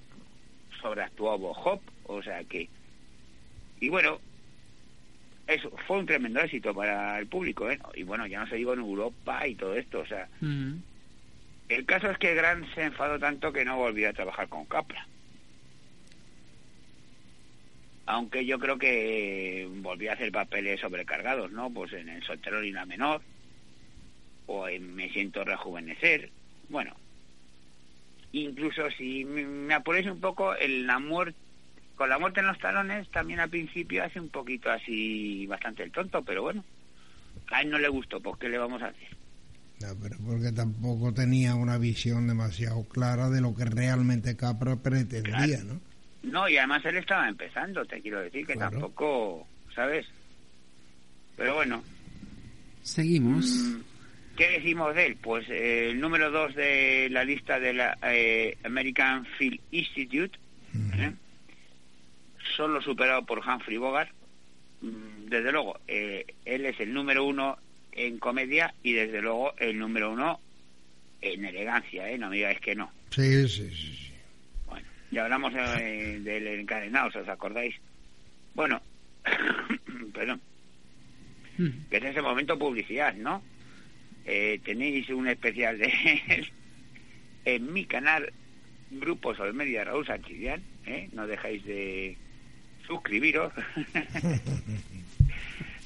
sobreactuado Hop, o sea que... Y bueno, eso fue un tremendo éxito para el público, ¿eh? Y bueno, ya no se digo en Europa y todo esto, o sea... Mm. El caso es que Grant se enfadó tanto que no volvió a trabajar con Capra. Aunque yo creo que volvió a hacer papeles sobrecargados, ¿no? Pues en El soltero y la menor, o en Me siento rejuvenecer. Bueno, incluso si me apuréis un poco, el, la muerte, con la muerte en los talones también al principio hace un poquito así, bastante el tonto, pero bueno, a él no le gustó, pues ¿qué le vamos a hacer? No, pero porque tampoco tenía una visión demasiado clara de lo que realmente Capra pretendía, ¿no? No, y además él estaba empezando, te quiero decir, que tampoco, ¿sabes? Pero bueno. Seguimos. Mm, ¿Qué decimos de él? Pues eh, el número dos de la lista de la eh, American Film Institute, ¿eh? solo superado por Humphrey Bogart. Mm, desde luego, él es el número uno en comedia y desde luego el número uno en elegancia, ¿eh? No me digáis que no. Sí, sí, sí. Bueno, ya hablamos del encadenado, ¿os acordáis? Bueno, (coughs) perdón. Hmm. Que es ese momento publicidad, ¿no? Eh, tenéis un especial de (laughs) en mi canal Grupo Solmedia Raúl Sanchidian, ¿eh? no dejáis de suscribiros. (laughs)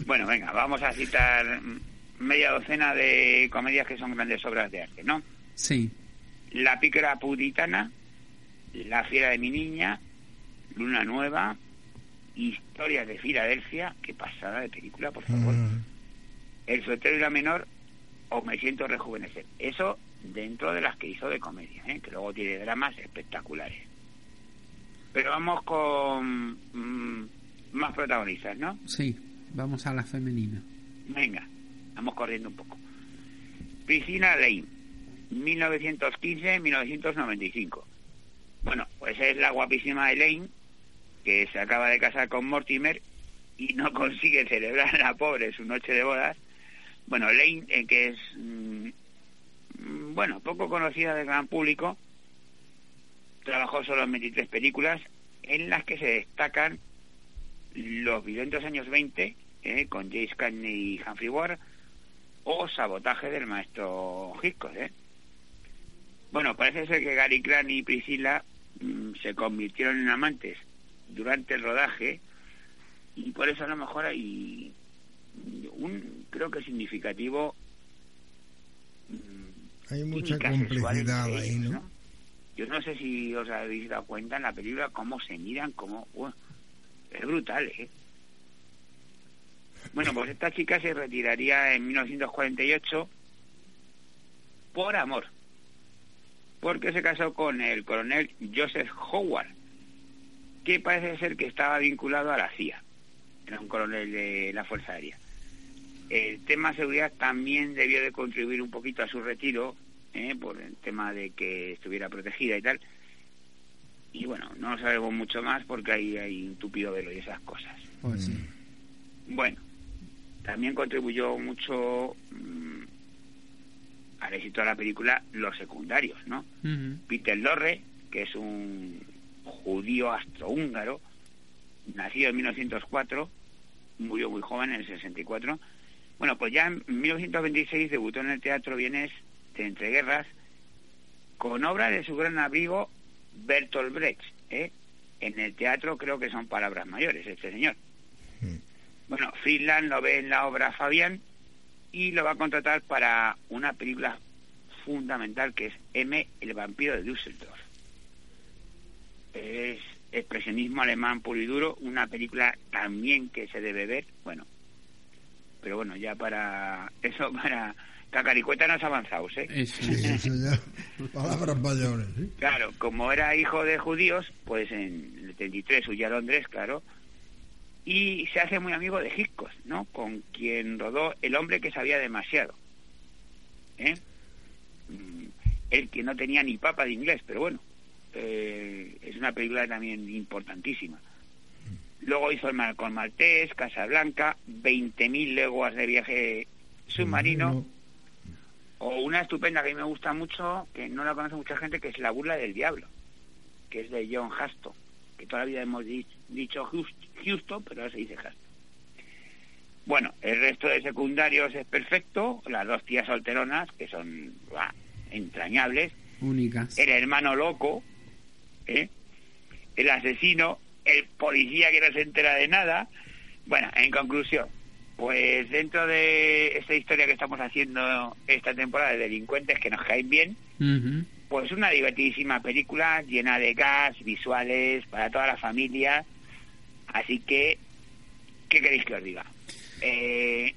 bueno, venga, vamos a citar media docena de comedias que son grandes obras de arte, ¿no? Sí. La pícara puritana, La fiera de mi niña, Luna Nueva, Historias de Filadelfia, qué pasada de película, por favor. Mm. El soltero y la menor, o me siento rejuvenecer. Eso dentro de las que hizo de comedia, ¿eh? que luego tiene dramas espectaculares. Pero vamos con mm, más protagonistas, ¿no? Sí, vamos a la femenina. Venga, vamos corriendo un poco. Piscina Lane, 1915-1995. Bueno, pues es la guapísima Elaine, que se acaba de casar con Mortimer y no consigue celebrar la pobre su noche de bodas. Bueno, Elaine, eh, que es, mm, bueno, poco conocida del gran público, trabajó solo en 23 películas en las que se destacan los violentos años 20 eh, con James Cagney y Humphrey Ward o Sabotaje del maestro Hitchcock. ¿eh? Bueno, parece ser que Gary Cran y Priscilla mm, se convirtieron en amantes durante el rodaje y por eso a lo mejor hay un, creo que significativo. Mm, hay mucha complicidad ahí, ¿no? Yo no sé si os habéis dado cuenta en la película cómo se miran, cómo... es brutal, ¿eh? Bueno, pues esta chica se retiraría en 1948 por amor, porque se casó con el coronel Joseph Howard, que parece ser que estaba vinculado a la CIA, era un coronel de la Fuerza Aérea. El tema de seguridad también debió de contribuir un poquito a su retiro, ¿eh? por el tema de que estuviera protegida y tal. Y bueno, no sabemos mucho más porque ahí hay un tupido velo y esas cosas. Pues bueno, también contribuyó mucho mm, al éxito de la película los secundarios, ¿no? Peter Lorre, que es un judío astrohúngaro, nacido en 1904, murió muy joven en el 64. Bueno, pues ya en 1926 debutó en el teatro vienes de entreguerras con obras de su gran abrigo Bertolt Brecht. ¿eh? En el teatro creo que son palabras mayores este señor. Bueno, Friedland lo ve en la obra Fabián y lo va a contratar para una película fundamental que es M, el vampiro de Düsseldorf. Es expresionismo alemán puro y duro, una película también que se debe ver, bueno, pero bueno, ya para eso, (laughs) para Cacaricueta no has avanzado, ¿eh? Sí, eso ya, palabras mayores. Claro, como era hijo de judíos, pues en el 33 huyó a Londres, claro, y se hace muy amigo de Hitchcock, ¿no? Con quien rodó El hombre que sabía demasiado. ¿eh? Mm, el que no tenía ni papa de inglés, pero bueno, eh, es una película también importantísima. Luego hizo el Mar con Maltés, Casablanca, 20.000 leguas de viaje submarino, o una estupenda que a mí me gusta mucho, que no la conoce mucha gente, que es La burla del diablo, que es de John Huston, que todavía hemos dicho Houston, pero ahora se dice Huston. Bueno, el resto de secundarios es perfecto, las dos tías solteronas, que son entrañables. Únicas. El hermano loco, ¿eh? el asesino, el policía que no se entera de nada. Bueno, en conclusión, pues dentro de esta historia que estamos haciendo esta temporada de delincuentes que nos caen bien, pues una divertidísima película llena de gas, visuales, para toda la familia Así que, ¿qué queréis que os diga? Eh,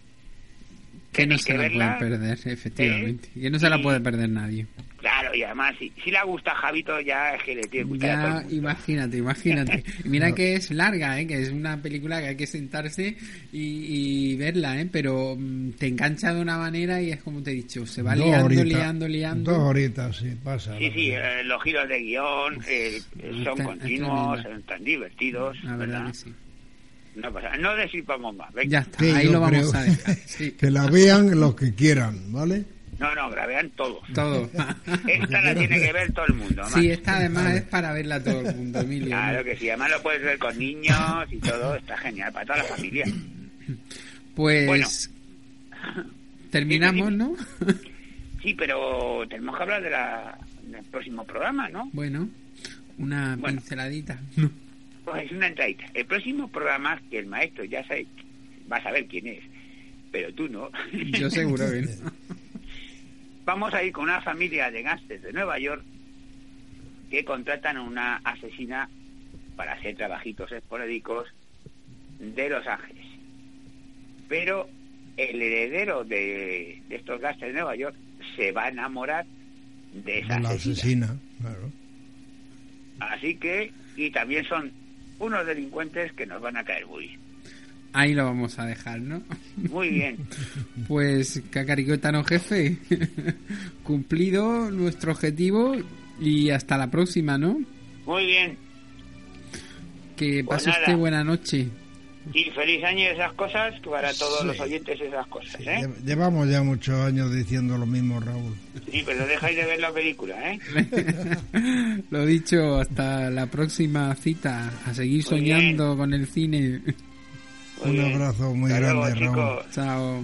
que no se la puede perder, efectivamente. Que no se la puede perder nadie. Claro, y además, si, si le gusta a Javito, ya es que le tiene que Ya, imagínate, imagínate. Mira que es larga, ¿eh? que es una película que hay que sentarse y, verla, ¿eh? pero mm, te engancha de una manera y es como te he dicho, se va liando, liando, liando. Dos horitas, sí, pasa. Sí, sí, eh, los giros de guion eh, son continuos, son tan divertidos. La verdad, sí. No pasa, no decimos más. Ya está, ahí lo vamos a dejar. (laughs) Que la vean los que quieran, ¿vale? No, no, grabean todos. Todos. (laughs) Esta la tiene que ver todo el mundo. Sí, esta además es para verla todo el mundo, Emilio. Claro que sí, además lo puedes ver con niños y todo, está genial, para toda la familia. Pues terminamos, ¿no? sí, pero tenemos que hablar de la, del próximo programa, ¿no? Bueno, una pinceladita. (laughs) Pues una entradita. El próximo programa, que el maestro ya sabe, va a saber quién es, pero tú no. (laughs) Yo seguro que (laughs) Vamos a ir con una familia de gángsters de Nueva York que contratan a una asesina para hacer trabajitos esporádicos de Los Ángeles. Pero el heredero de, estos gángsters de Nueva York se va a enamorar de esa asesina. Claro. Así que, y también son unos delincuentes que nos van a caer muy Ahí lo vamos a dejar, ¿no? Muy bien. (laughs) Pues, Cacaricotano jefe, (laughs) cumplido nuestro objetivo y hasta la próxima, ¿no? Muy bien. Que pues pase usted buena noche. Y feliz año y esas cosas, para todos los oyentes esas cosas, ¿eh? Llevamos ya muchos años diciendo lo mismo, Raúl. Sí, pero dejáis de ver la película, ¿eh? (laughs) lo dicho, hasta la próxima cita. A seguir soñando con el cine. Un abrazo muy grande, Raúl. Chao.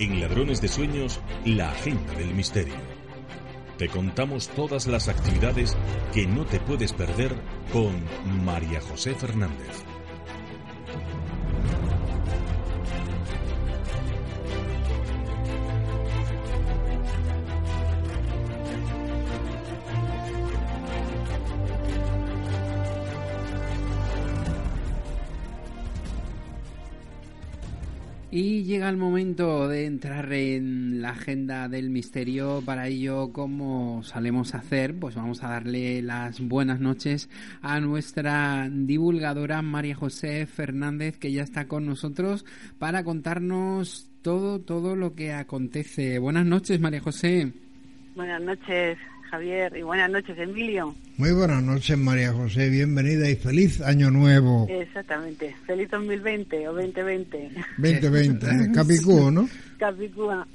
En Ladrones de Sueños, la agenda del misterio. Te contamos todas las actividades que no te puedes perder con María José Fernández. Llega el momento de entrar en la agenda del misterio. Para ello, como solemos hacer, pues vamos a darle las buenas noches a nuestra divulgadora María José Fernández, que ya está con nosotros para contarnos todo, todo lo que acontece. Buenas noches, María José. Buenas noches, Javier, y buenas noches, Emilio. Muy buenas noches, María José, bienvenida y feliz año nuevo. Exactamente, feliz 2020 o 2020. 2020, Capicúa, ¿no? Capicúa.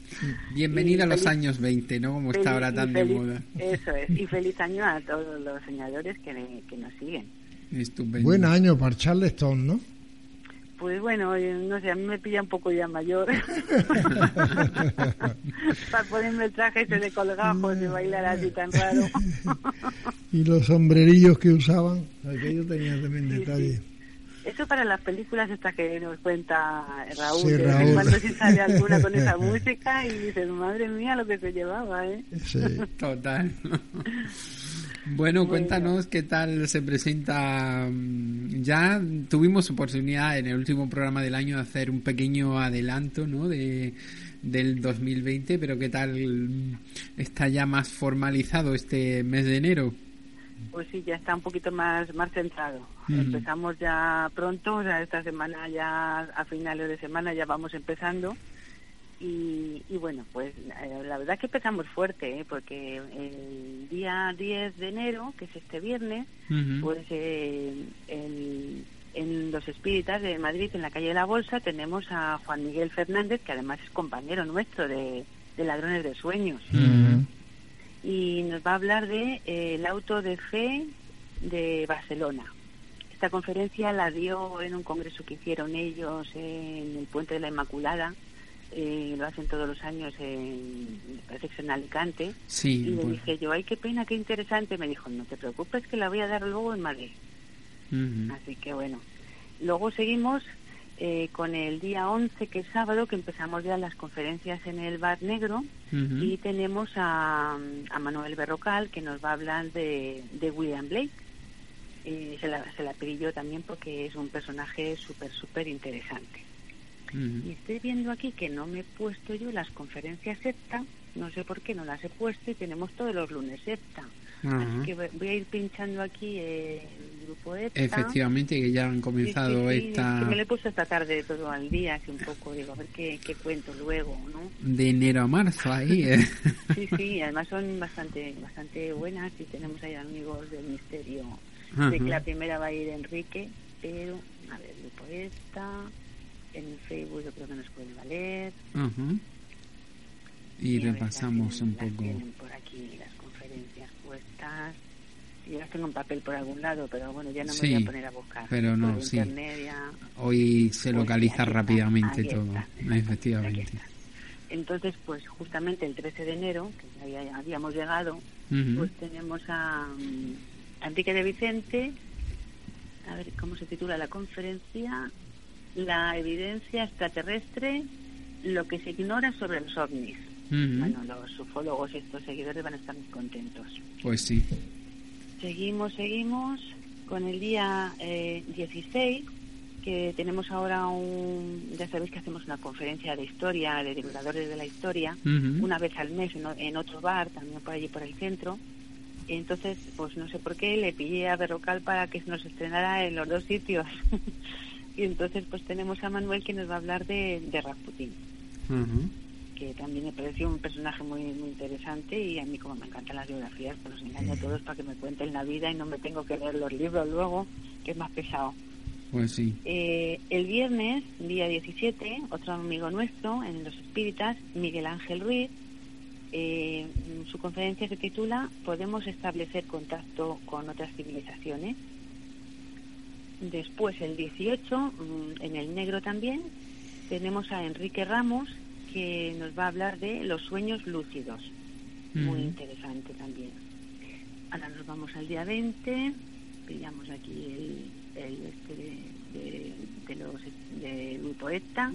Bienvenida a los años 20, ¿no? Como está ahora tan de moda. Eso es, y (laughs) feliz año a todos los soñadores que, que nos siguen. Estupendo. Buen año para Charleston, ¿no? Pues bueno, no sé, a mí me pilla un poco ya mayor. (laughs) Para ponerme el traje ese de colgajos y bailar así tan raro. (laughs) y los sombrerillos que usaban, aquello tenía también detalle. Eso para las películas estas que nos cuenta Raúl, sí, Raúl. cuando se sale alguna con esa (laughs) música y dices, madre mía, lo que se llevaba, ¿eh? Sí. Total. Bueno, cuéntanos qué tal se presenta. Mm, ya tuvimos oportunidad en el último programa del año de hacer un pequeño adelanto, ¿no? De, del 2020, pero qué tal está ya más formalizado este mes de enero. Pues sí, ya está un poquito más más centrado. Empezamos ya pronto, o sea, esta semana ya a finales de semana ya vamos empezando y, bueno, pues eh, la verdad que empezamos fuerte, ¿eh? porque el día 10 de enero, que es este viernes, pues eh, en los espíritas de Madrid, en la calle de la Bolsa, tenemos a Juan Miguel Fernández, que además es compañero nuestro de, Ladrones de Sueños. Y nos va a hablar de el auto de fe de Barcelona. Esta conferencia la dio en un congreso que hicieron ellos en el Puente de la Inmaculada eh, lo hacen todos los años en, en Alicante. Sí, y le dije yo, ay, qué pena, qué interesante. Me dijo, no te preocupes que la voy a dar luego en Madrid. Así que bueno. Luego seguimos eh, con el día 11, que es sábado, que empezamos ya las conferencias en el Bar Negro y tenemos a, a, Manuel Berrocal que nos va a hablar de, de William Blake. Eh, se, la, se la pedí yo también porque es un personaje súper, súper interesante. Y estoy viendo aquí que no me he puesto yo las conferencias SEPTA, no sé por qué no las he puesto y tenemos todos los lunes SEPTA. Así que voy a ir pinchando aquí el grupo EPTA. Efectivamente, que ya han comenzado esta... me lo he puesto esta tarde todo al día, así un poco, digo, a ver qué, qué cuento luego, ¿no? De enero a marzo ahí, ¿eh? (laughs) Sí, sí, además son bastante bastante buenas y tenemos ahí amigos del misterio. Sé que la primera va a ir Enrique, pero, a ver, grupo EPTA, en Facebook yo creo que nos puede valer. Y, repasamos un poco... por aquí las conferencias puestas. Yo las tengo en papel por algún lado, pero bueno, ya no me voy a poner a buscar. Pero no, sí. Hoy se pues localiza rápidamente todo, (laughs) efectivamente. Entonces, pues justamente el 13 de enero, que ya habíamos llegado, pues tenemos a, a Enrique de Vicente, a ver cómo se titula la conferencia, la evidencia extraterrestre, lo que se ignora sobre los ovnis. Bueno, los ufólogos y estos seguidores van a estar muy contentos. Pues sí. Seguimos, seguimos con el día eh, 16, que tenemos ahora un... Ya sabéis que hacemos una conferencia de historia, de divulgadores de la historia, una vez al mes en, otro bar, también por allí por el centro. Entonces, pues no sé por qué, le pillé a Berrocal para que nos estrenara en los dos sitios. (laughs) y entonces, pues tenemos a Manuel que nos va a hablar de, de Rasputin que también me pareció un personaje muy muy interesante y a mí como me encantan las biografías, pues los engaño a todos para que me cuenten la vida y no me tengo que leer los libros luego, que es más pesado. Pues sí. Eh, el viernes, día 17, otro amigo nuestro en Los Espíritas, Miguel Ángel Ruiz, eh, su conferencia se titula Podemos establecer contacto con otras civilizaciones. Después, el 18, mm, en el negro también, tenemos a Enrique Ramos, que nos va a hablar de los sueños lúcidos. Muy interesante también. Ahora nos vamos al día 20, pillamos aquí el, el este de, de, los de Grupo ETA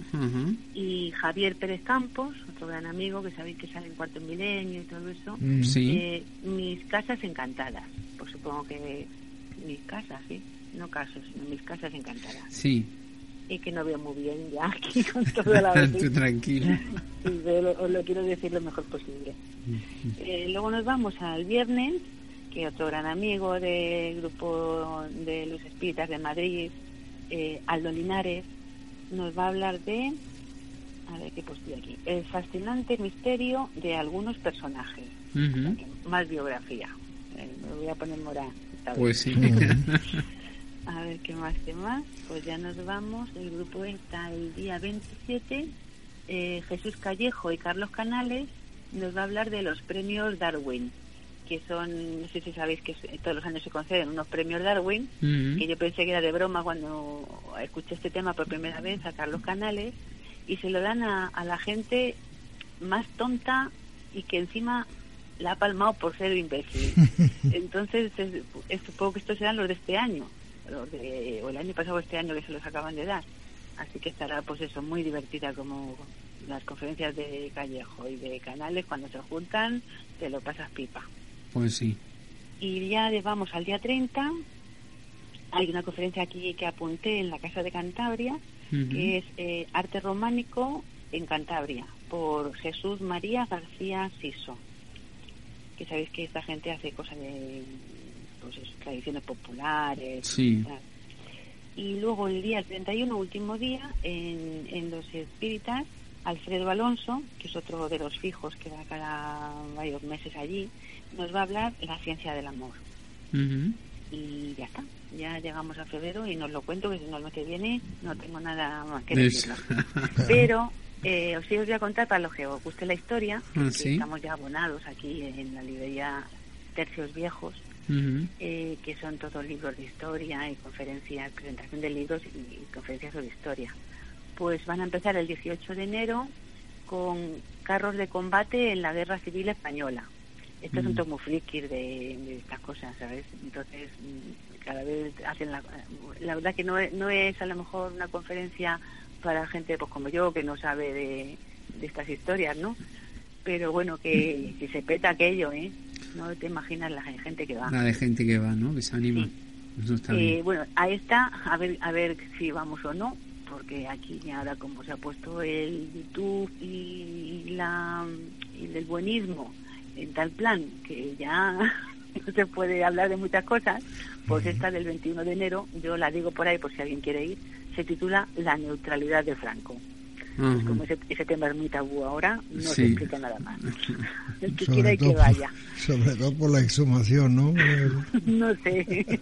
y Javier Pérez Campos, otro gran amigo que sabéis que sale en Cuarto Milenio y todo eso. Mm. Eh, mis casas encantadas, pues supongo que mis casas, sí, no casos, sino mis casas encantadas. Sí, y que no veo muy bien ya aquí (laughs) con toda la Tú tranquila. os lo quiero decir lo mejor posible. Eh, luego nos vamos al viernes, que otro gran amigo del grupo de los espíritas de Madrid, eh, Aldo Linares, nos va a hablar de, a ver qué puse aquí, el fascinante misterio de algunos personajes. Más biografía. Eh, me voy a poner morada. Pues sí. (laughs) A ver qué más, qué más. Pues ya nos vamos. El grupo está el día 27. Eh, Jesús Callejo y Carlos Canales nos va a hablar de los premios Darwin, que son, no sé si sabéis que todos los años se conceden unos premios Darwin, que yo pensé que era de broma cuando escuché este tema por primera vez a Carlos Canales, y se lo dan a, la gente más tonta y que encima la ha palmado por ser imbécil. (laughs) Entonces, supongo que estos serán los de este año o el año pasado o este año que se los acaban de dar. Así que estará, pues eso, muy divertida como las conferencias de Callejo y de Canales, cuando se juntan, te lo pasas pipa. Pues sí. Y ya vamos al día 30. Hay una conferencia aquí que apunté en la Casa de Cantabria, que es eh, Arte Románico en Cantabria, por Jesús María García Siso. Que sabéis que esta gente hace cosas de pues tradiciones populares. Sí. Y, luego el día 31, último día, en, en los espíritas, Alfredo Alonso, que es otro de los fijos que va cada varios meses allí, nos va a hablar la ciencia del amor. Y ya está, ya llegamos a febrero y nos lo cuento que si no el mes que viene no tengo nada más que decir. (laughs) Pero eh, os voy a contar para los que os guste la historia, ah, estamos ya abonados aquí en la librería Tercios Viejos eh, que son todos libros de historia y conferencias, presentación de libros y, conferencias sobre historia. Pues van a empezar el 18 de enero con carros de combate en la Guerra Civil Española. Estos son Mm. todos muy frikis de, de estas cosas, ¿sabes? Entonces, mm, cada vez hacen la... La verdad que no es, no es a lo mejor una conferencia para gente pues como yo, que no sabe de, de estas historias, ¿no? Pero bueno, que, que se peta aquello, ¿eh? No te imaginas la gente que va. La de gente que va, ¿no? Que se anima. Eso está Eh, bueno, a esta, a ver, a ver si vamos o no, porque aquí ahora como se ha puesto el YouTube y la y el buenismo en tal plan que ya no (laughs) se puede hablar de muchas cosas, pues esta del 21 de enero, yo la digo por ahí por si alguien quiere ir, se titula La neutralidad de Franco. Como ese, ese tema es muy tabú ahora, no se Sí. explica nada más. (laughs) El que Sobre quiera y que vaya. sobre todo por la exhumación, ¿no? (laughs) no sé. (laughs)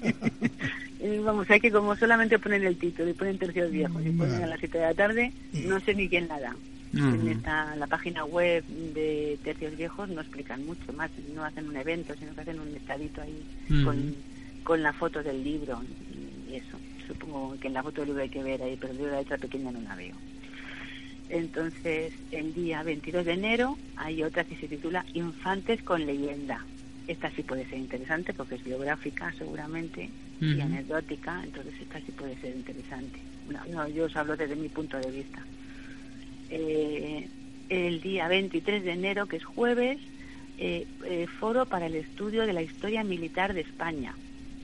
Eh, Vamos, hay que como solamente ponen el título y ponen tercios viejos y ponen a las 7 de la tarde, no sé ni quién la da. En esta, la página web de Tercios Viejos no explican mucho más, no hacen un evento, sino que hacen un estadito ahí con, con la foto del libro y eso. Supongo que en la foto del libro hay que ver ahí, pero yo la letra pequeña no la veo. Entonces, el día 22 de enero hay otra que se titula Infantes con leyenda. Esta sí puede ser interesante porque es biográfica seguramente y anecdótica, entonces esta sí puede ser interesante. No, no, yo os hablo desde mi punto de vista. Eh, el día 23 de enero, que es jueves, eh, eh, foro para el estudio de la historia militar de España.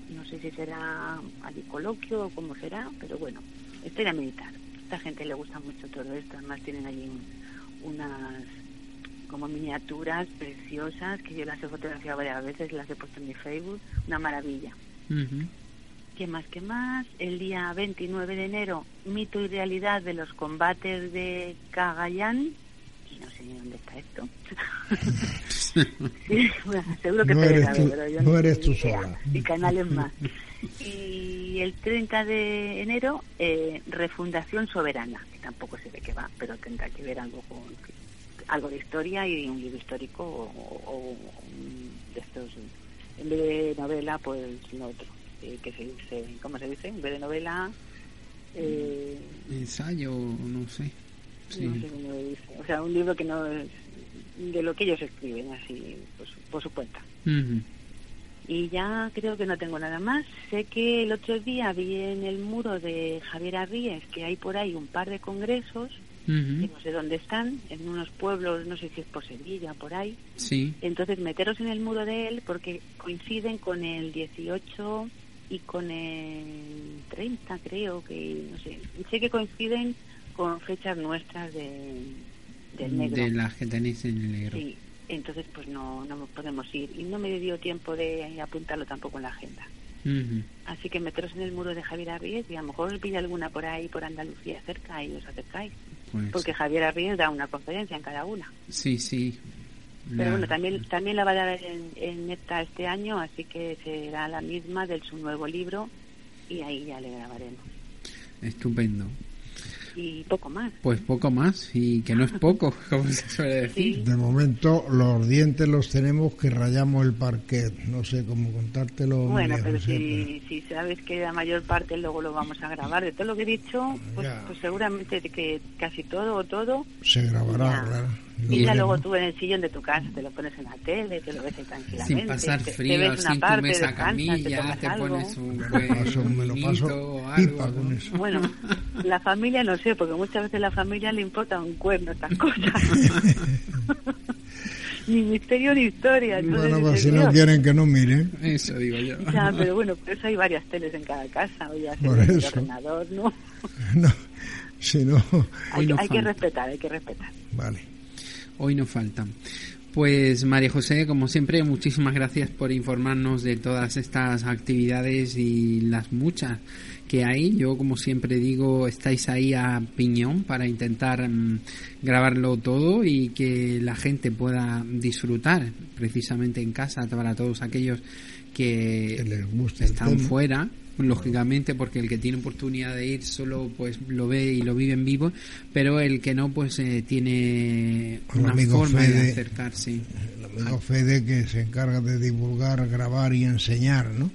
No sé si será allí coloquio o cómo será, pero bueno, historia militar. A esta gente le gusta mucho todo esto, además tienen allí un- unas como miniaturas preciosas que yo las he fotografiado varias veces, las he puesto en mi Facebook, una maravilla. Ujú. ¿Qué más? ¿Qué más? El día 29 de enero, mito y realidad de los combates de Cagayán. Y no sé ni dónde está esto. (laughs) Sí, bueno, seguro que No te eres pero yo no eres tengo tú sola. Y canales más. Y el 30 de enero, eh, Refundación Soberana, que tampoco sé de qué va, pero tendrá que ver algo con algo de historia y un libro histórico o, de estos, en vez de novela, pues lo otro, eh, que se dice, ¿cómo se dice? En vez de novela, eh, Ensayo, no sé. Sí. no sé cómo se dice. O sea, un libro que no es de lo que ellos escriben, así, pues, por su cuenta. Ujú. Y ya creo que no tengo nada más. Sé que el otro día vi en el muro de Javier Arríes que hay por ahí un par de congresos, que no sé dónde están, en unos pueblos, no sé si es por Sevilla, por ahí. Sí. Entonces meteros en el muro de él porque coinciden con el 18 y con el 30, creo que, no sé. Sé que coinciden con fechas nuestras de, del negro. De las que tenéis en el negro. Sí, entonces pues no, no podemos ir. Y no me dio tiempo de apuntarlo tampoco en la agenda. Así que meteros en el muro de Javier Arríez y a lo mejor os pilla alguna por ahí, por Andalucía cerca y os acercáis. Pues, Porque Javier Arríez da una conferencia en cada una. Sí, sí. Pero bueno, también, también la va a dar en, en NEPTA este año, así que será la misma de su nuevo libro y ahí ya le grabaremos. Estupendo. Y poco más. Pues poco más, y que no es (laughs) poco, como se suele decir. De momento los dientes los tenemos que rayamos el parquet. No sé cómo contártelo. Bueno, pero José, si, si sabes que la mayor parte luego lo vamos a grabar, de todo lo que he dicho, pues, pues seguramente de que casi todo o todo, Se grabará, Ya. claro. Y ya luego tú en el sillón de tu casa te lo pones en la tele, te lo ves ahí tranquilamente. Sin pasar te- te frío, ves una sin parte, comer esa descansas, te camilla, te algo. pones un Me lo buen paso, me lo paso o pipa algo, con eso. Bueno, la familia no sé, porque muchas veces la familia le importa un cuerno estas (laughs) cosas. (laughs) ni misterio ni historia. entonces Bueno, pues si no quieren que no miren. Eso digo yo. Ya, pero bueno, por eso hay varias teles en cada casa, o ya Por sea el eso. ordenador, ¿no? (laughs) No, si no, Hay, no hay que respetar, hay que respetar. vale. Hoy nos faltan. Pues María José, como siempre, muchísimas gracias por informarnos de todas estas actividades y las muchas que hay. Yo, como siempre digo, estáis ahí a piñón para intentar mm, grabarlo todo y que la gente pueda disfrutar precisamente en casa para todos aquellos que, Que les están fuera lógicamente porque el que tiene oportunidad de ir solo pues lo ve y lo vive en vivo pero el que no pues eh, tiene El una amigo forma de acercarse El amigo Fede que se encarga de divulgar, grabar y enseñar, ¿no?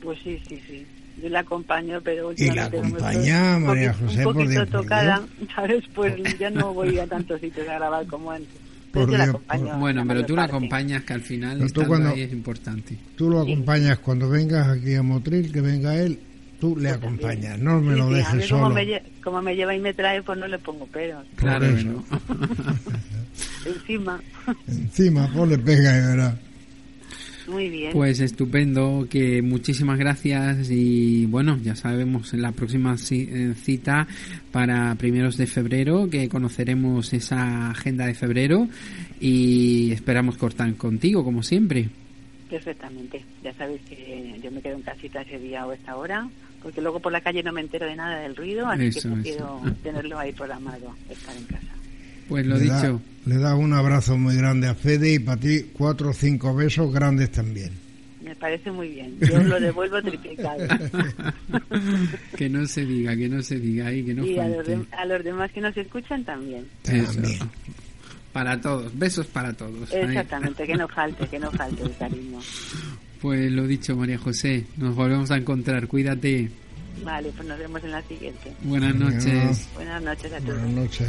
Pues sí, sí, sí. Yo la acompaño, pero y la acompaña María José un poquito tocada, (laughs) ¿sabes? Pues ya no voy a tantos sitios a grabar como antes. Bueno, pero tú la acompañas que al final cuando, ahí es importante. Tú lo acompañas cuando vengas aquí a Motril, que venga él, tú le acompañas, no me lo dejes solo. Como me, como me, lleva y me trae, pues no le pongo peros. Claro. (laughs) Encima. Encima, pues le pega y verá. Muy bien. Pues estupendo, que muchísimas gracias y bueno, ya sabemos en la próxima eh, cita para primeros de febrero que conoceremos esa agenda de febrero y esperamos cortar contigo como siempre. Perfectamente, ya sabéis que yo me quedo en casita ese día o esta hora porque luego por la calle no me entero de nada del ruido, así que quiero tenerlo ahí programado, estar en casa. Pues lo dicho. le da un abrazo muy grande a Fede y para ti cuatro o cinco besos grandes también. Me parece muy bien. Yo lo devuelvo triplicado. (laughs) que no se diga, que no se diga y que no Y a los, demás que nos escuchan también. También. Para todos, besos para todos. Exactamente, que no falte, que no falte el cariño. Pues lo dicho, María José, nos volvemos a encontrar, cuídate. Vale, pues nos vemos en la siguiente. Buenas noches. Buenas noches a todos. Buenas noches.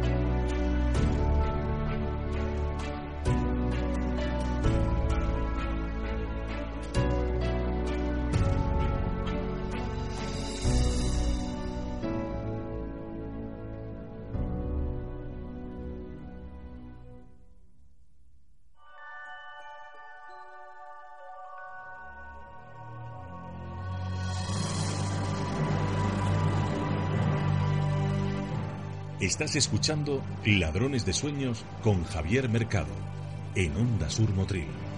Estás escuchando Ladrones de Sueños con Javier Mercado en Onda Sur Motril.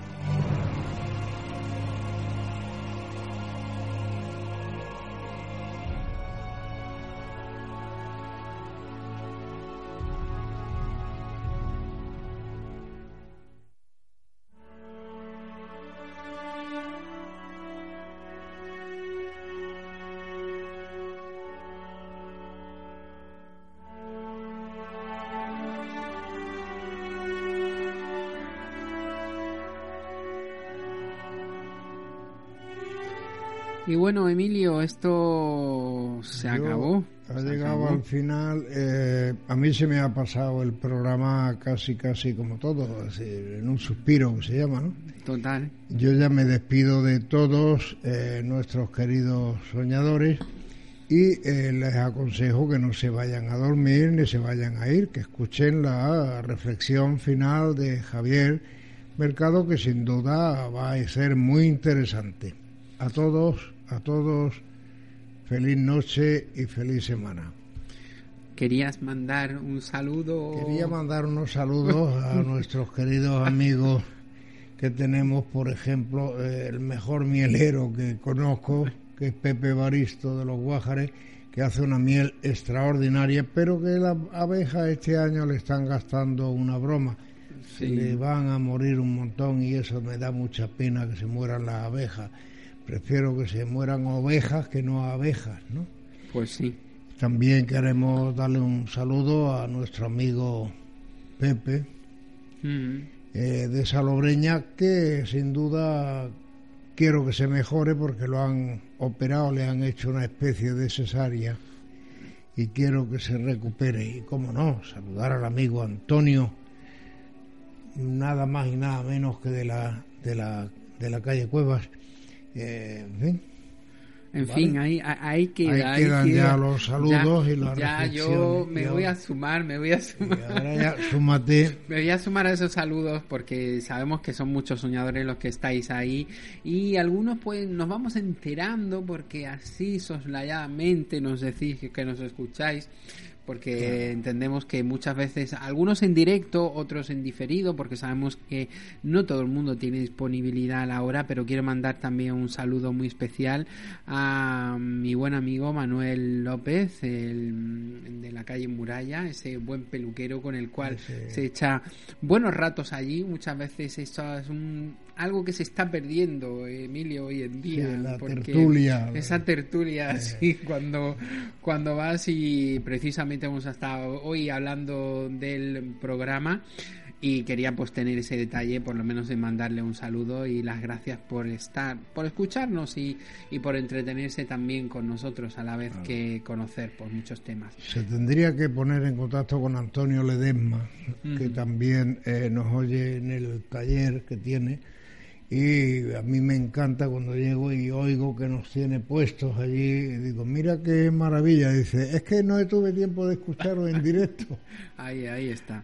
Bueno, Emilio, esto se acabó. Ha llegado al final. Eh, a mí se me ha pasado el programa casi, casi como todo, en un suspiro que se llama, ¿no? Total. Yo ya me despido de todos eh, nuestros queridos soñadores y eh, les aconsejo que no se vayan a dormir ni se vayan a ir, que escuchen la reflexión final de Javier Mercado, que sin duda va a ser muy interesante. A todos a todos feliz noche y feliz semana. ¿Querías mandar un saludo? Quería mandar unos saludos a (laughs) nuestros queridos amigos que tenemos, por ejemplo, el mejor mielero que conozco, que es Pepe Baristo de los Guájares, que hace una miel extraordinaria, pero que las abejas este año le están gastando una broma. Se le van a morir un montón y eso me da mucha pena que se mueran las abejas prefiero que se mueran ovejas que no abejas, ¿no? Pues sí. También queremos darle un saludo a nuestro amigo Pepe mm. eh, de Salobreña, que sin duda quiero que se mejore porque lo han operado, le han hecho una especie de cesárea y quiero que se recupere. Y cómo no, saludar al amigo Antonio, nada más y nada menos que de la, de la, de la calle Cuevas eh, en fin. ahí, ahí queda. Ahí quedan ya los saludos y las Ya yo me voy a sumar, me voy a sumar. ahora ya, súmate. (laughs) me voy a sumar a esos saludos porque sabemos que son muchos soñadores los que estáis ahí y algunos pues nos vamos enterando porque así soslayadamente nos decís que nos escucháis porque entendemos que muchas veces, algunos en directo, otros en diferido, porque sabemos que no todo el mundo tiene disponibilidad a la hora, pero quiero mandar también un saludo muy especial a mi buen amigo Manuel López, el, de la calle Muralla, ese buen peluquero con el cual se echa buenos ratos allí, muchas veces eso es un, algo que se está perdiendo, Emilio, hoy en día. tertulia. Esa tertulia, sí, cuando, cuando vas y precisamente hemos estado hoy hablando del programa y quería pues tener ese detalle por lo menos de mandarle un saludo y las gracias por estar por escucharnos y, y por entretenerse también con nosotros a la vez que conocer por muchos temas se tendría que poner en contacto con Antonio Ledesma que también eh, nos oye en el taller que tiene y a mí me encanta cuando llego y oigo que nos tiene puestos allí y digo, mira qué maravilla, dice, es que no tuve tiempo de escucharlo en directo. (laughs) ahí, ahí está.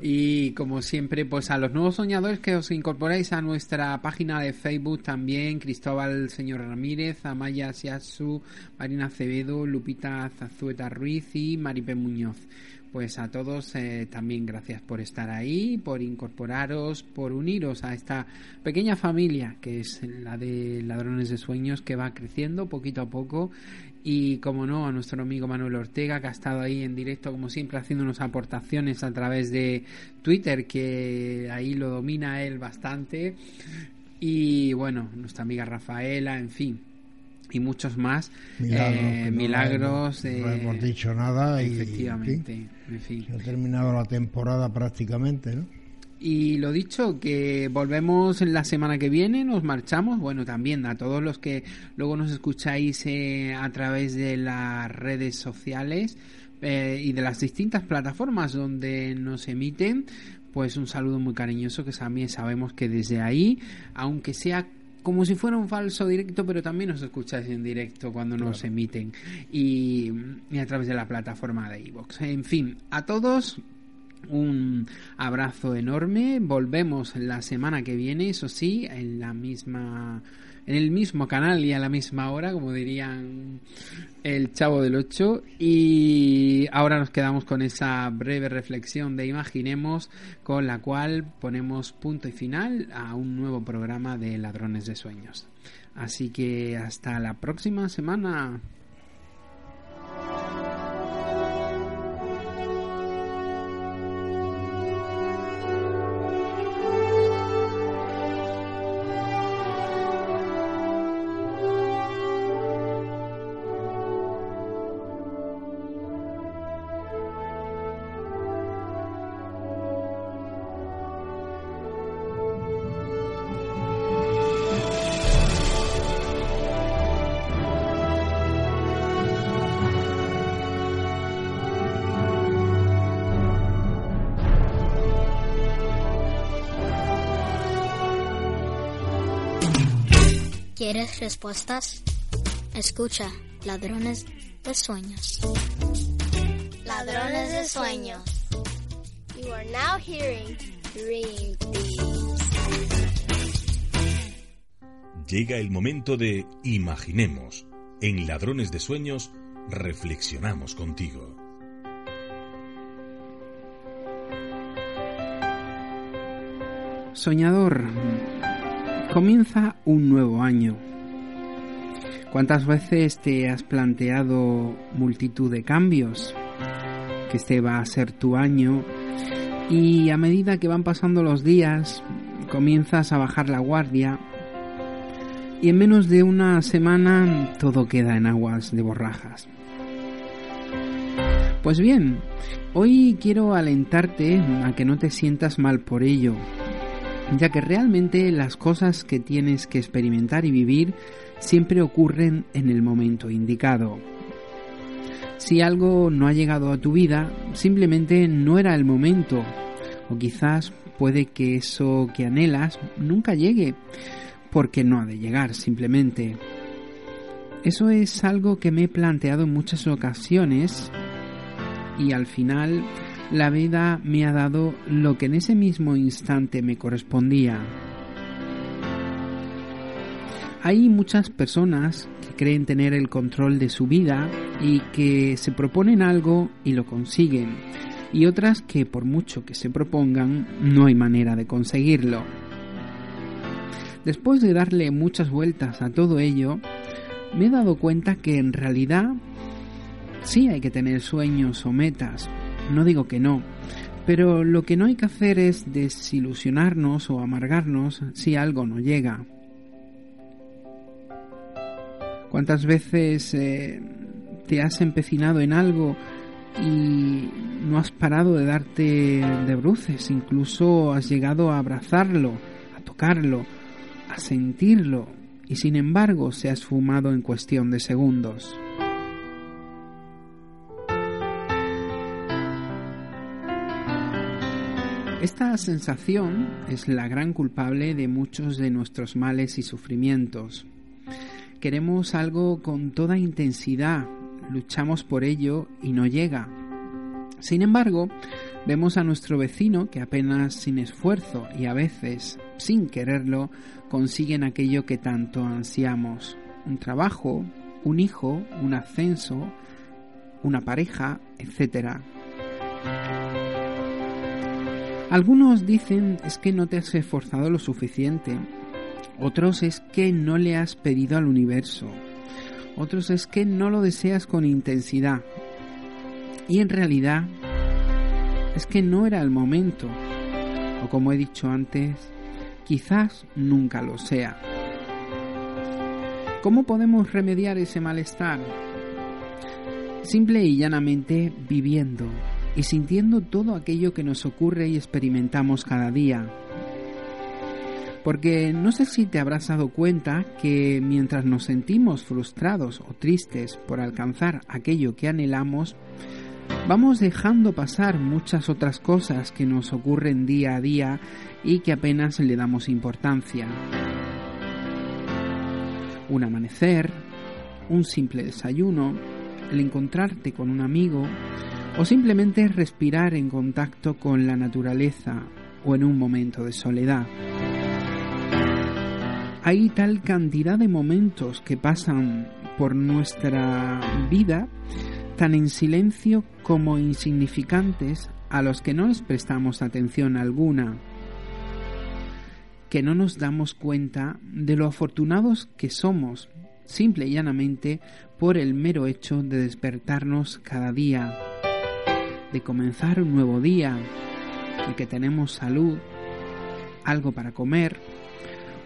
Y como siempre, pues a los nuevos soñadores que os incorporáis a nuestra página de Facebook también, Cristóbal Señor Ramírez, Amaya Siasu, Marina Acevedo, Lupita Zazueta Ruiz y Maripe Muñoz pues a todos eh, también gracias por estar ahí, por incorporaros, por uniros a esta pequeña familia que es la de Ladrones de Sueños que va creciendo poquito a poco. Y como no a nuestro amigo Manuel Ortega que ha estado ahí en directo como siempre haciéndonos aportaciones a través de Twitter que ahí lo domina él bastante. Y bueno nuestra amiga Rafaela en fin y muchos más. Milagros, eh, no, hemos, dicho nada y efectivamente en fin, ha terminado la temporada prácticamente ¿no? y lo dicho que volvemos la semana que viene nos marchamos. Bueno también a todos los que luego nos escucháis eh, a través de las redes sociales eh, y de las distintas plataformas donde nos emiten pues un saludo muy cariñoso que también sabemos que desde ahí aunque sea como si fuera un falso directo, pero también nos escucháis en directo cuando nos emiten y, a través de la plataforma de iVoox. En fin, a todos un abrazo enorme. Volvemos la semana que viene, eso sí, en la misma en el mismo canal y a la misma hora, como dirían el Chavo del 8. Y ahora nos quedamos con esa breve reflexión de Imaginemos, con la cual ponemos punto y final a un nuevo programa de Ladrones de Sueños. Así que hasta la próxima semana. Respuestas? Escucha, ladrones de sueños. Ladrones de sueños. You are now hearing Dream Llega el momento de Imaginemos. En Ladrones de Sueños reflexionamos contigo. Soñador, Comienza un nuevo año. ¿Cuántas veces te has planteado multitud de cambios? Que este va a ser tu año y a medida que van pasando los días comienzas a bajar la guardia y en menos de una semana todo queda en aguas de borrajas. Pues bien, hoy quiero alentarte a que no te sientas mal por ello, ya que realmente las cosas que tienes que experimentar y vivir siempre ocurren en el momento indicado. Si algo no ha llegado a tu vida, simplemente no era el momento, o quizás puede que eso que anhelas nunca llegue, porque no ha de llegar simplemente. Eso es algo que me he planteado en muchas ocasiones y al final la vida me ha dado lo que en ese mismo instante me correspondía. Hay muchas personas que creen tener el control de su vida y que se proponen algo y lo consiguen, y otras que por mucho que se propongan no hay manera de conseguirlo. Después de darle muchas vueltas a todo ello, me he dado cuenta que en realidad sí hay que tener sueños o metas, no digo que no, pero lo que no hay que hacer es desilusionarnos o amargarnos si algo no llega. ¿Cuántas veces eh, te has empecinado en algo y no has parado de darte de bruces, incluso has llegado a abrazarlo, a tocarlo, a sentirlo y sin embargo se ha esfumado en cuestión de segundos. Esta sensación es la gran culpable de muchos de nuestros males y sufrimientos. Queremos algo con toda intensidad, luchamos por ello y no llega. Sin embargo, vemos a nuestro vecino que apenas sin esfuerzo y a veces sin quererlo consiguen aquello que tanto ansiamos. Un trabajo, un hijo, un ascenso, una pareja, etc. Algunos dicen es que no te has esforzado lo suficiente, otros es que no le has pedido al universo, otros es que no lo deseas con intensidad. Y en realidad es que no era el momento, o como he dicho antes, quizás nunca lo sea. ¿Cómo podemos remediar ese malestar? Simple y llanamente viviendo, y sintiendo todo aquello que nos ocurre y experimentamos cada día. Porque no sé si te habrás dado cuenta que mientras nos sentimos frustrados o tristes por alcanzar aquello que anhelamos, vamos dejando pasar muchas otras cosas que nos ocurren día a día y que apenas le damos importancia. Un amanecer, un simple desayuno, el encontrarte con un amigo, o simplemente respirar en contacto con la naturaleza o en un momento de soledad. Hay tal cantidad de momentos que pasan por nuestra vida tan en silencio como insignificantes a los que no les prestamos atención alguna, que no nos damos cuenta de lo afortunados que somos, simple y llanamente por el mero hecho de despertarnos cada día de comenzar un nuevo día, y que tenemos salud, algo para comer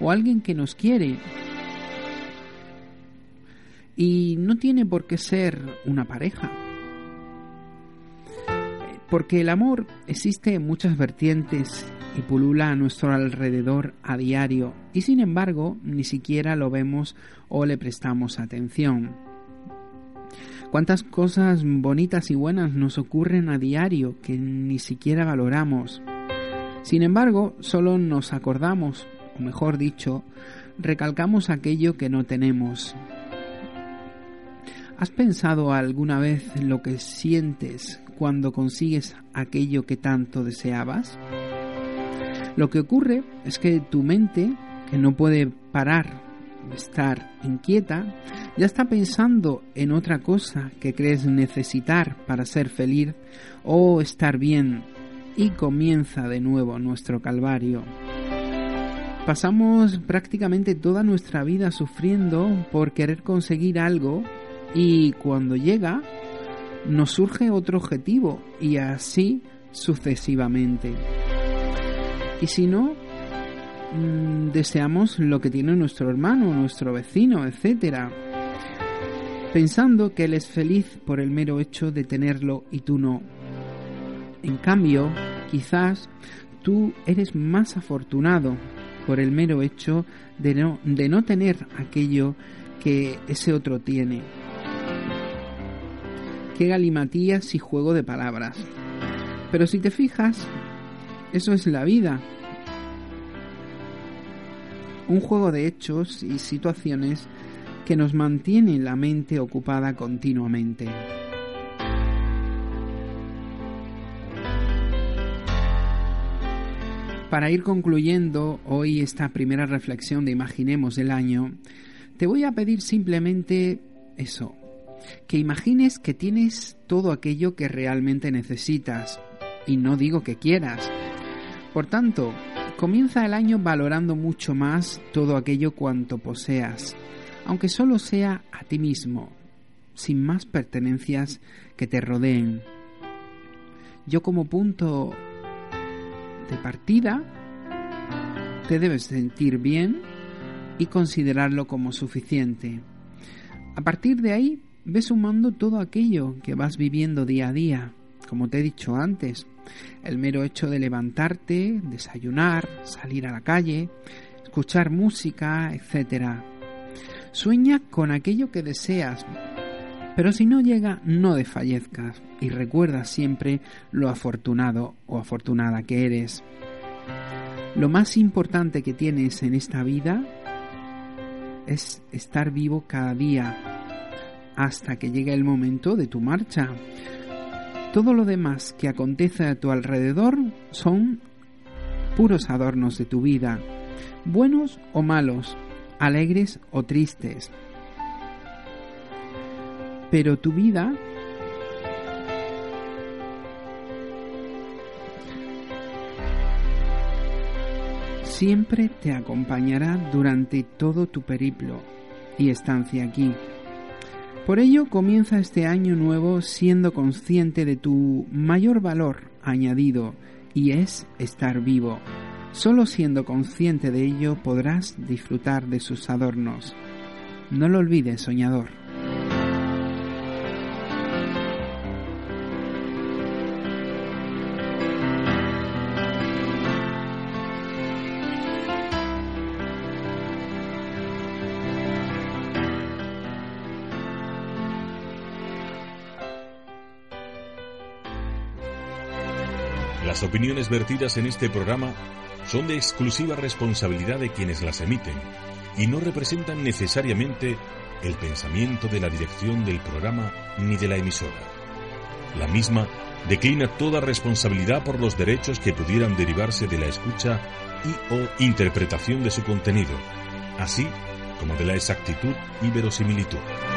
o alguien que nos quiere. Y no tiene por qué ser una pareja. Porque el amor existe en muchas vertientes y pulula a nuestro alrededor a diario y sin embargo ni siquiera lo vemos o le prestamos atención. Cuántas cosas bonitas y buenas nos ocurren a diario que ni siquiera valoramos. Sin embargo, solo nos acordamos, o mejor dicho, recalcamos aquello que no tenemos. ¿Has pensado alguna vez lo que sientes cuando consigues aquello que tanto deseabas? Lo que ocurre es que tu mente, que no puede parar estar inquieta, ya está pensando en otra cosa que crees necesitar para ser feliz o estar bien y comienza de nuevo nuestro calvario. Pasamos prácticamente toda nuestra vida sufriendo por querer conseguir algo y cuando llega nos surge otro objetivo y así sucesivamente. Y si no, mm, deseamos lo que tiene nuestro hermano, nuestro vecino, etcétera pensando que él es feliz por el mero hecho de tenerlo y tú no. En cambio, quizás tú eres más afortunado por el mero hecho de no, de no tener aquello que ese otro tiene. Qué galimatías y juego de palabras. Pero si te fijas, eso es la vida. Un juego de hechos y situaciones que nos mantiene la mente ocupada continuamente. Para ir concluyendo hoy esta primera reflexión de Imaginemos del año, te voy a pedir simplemente eso, que imagines que tienes todo aquello que realmente necesitas, y no digo que quieras. Por tanto, comienza el año valorando mucho más todo aquello cuanto poseas, aunque solo sea a ti mismo, sin más pertenencias que te rodeen. Yo como punto de partida te debes sentir bien y considerarlo como suficiente. A partir de ahí ve sumando todo aquello que vas viviendo día a día, como te he dicho antes, el mero hecho de levantarte, desayunar, salir a la calle, escuchar música, etc. Sueña con aquello que deseas, pero si no llega, no desfallezcas y recuerda siempre lo afortunado o afortunada que eres. Lo más importante que tienes en esta vida es estar vivo cada día hasta que llegue el momento de tu marcha. Todo lo demás que acontece a tu alrededor son puros adornos de tu vida, buenos o malos, alegres o tristes. Pero tu vida siempre te acompañará durante todo tu periplo y estancia aquí. Por ello comienza este año nuevo siendo consciente de tu mayor valor añadido y es estar vivo. Solo siendo consciente de ello podrás disfrutar de sus adornos. No lo olvides, soñador. Las opiniones vertidas en este programa son de exclusiva responsabilidad de quienes las emiten y no representan necesariamente el pensamiento de la dirección del programa ni de la emisora. La misma declina toda responsabilidad por los derechos que pudieran derivarse de la escucha y o interpretación de su contenido, así como de la exactitud y verosimilitud.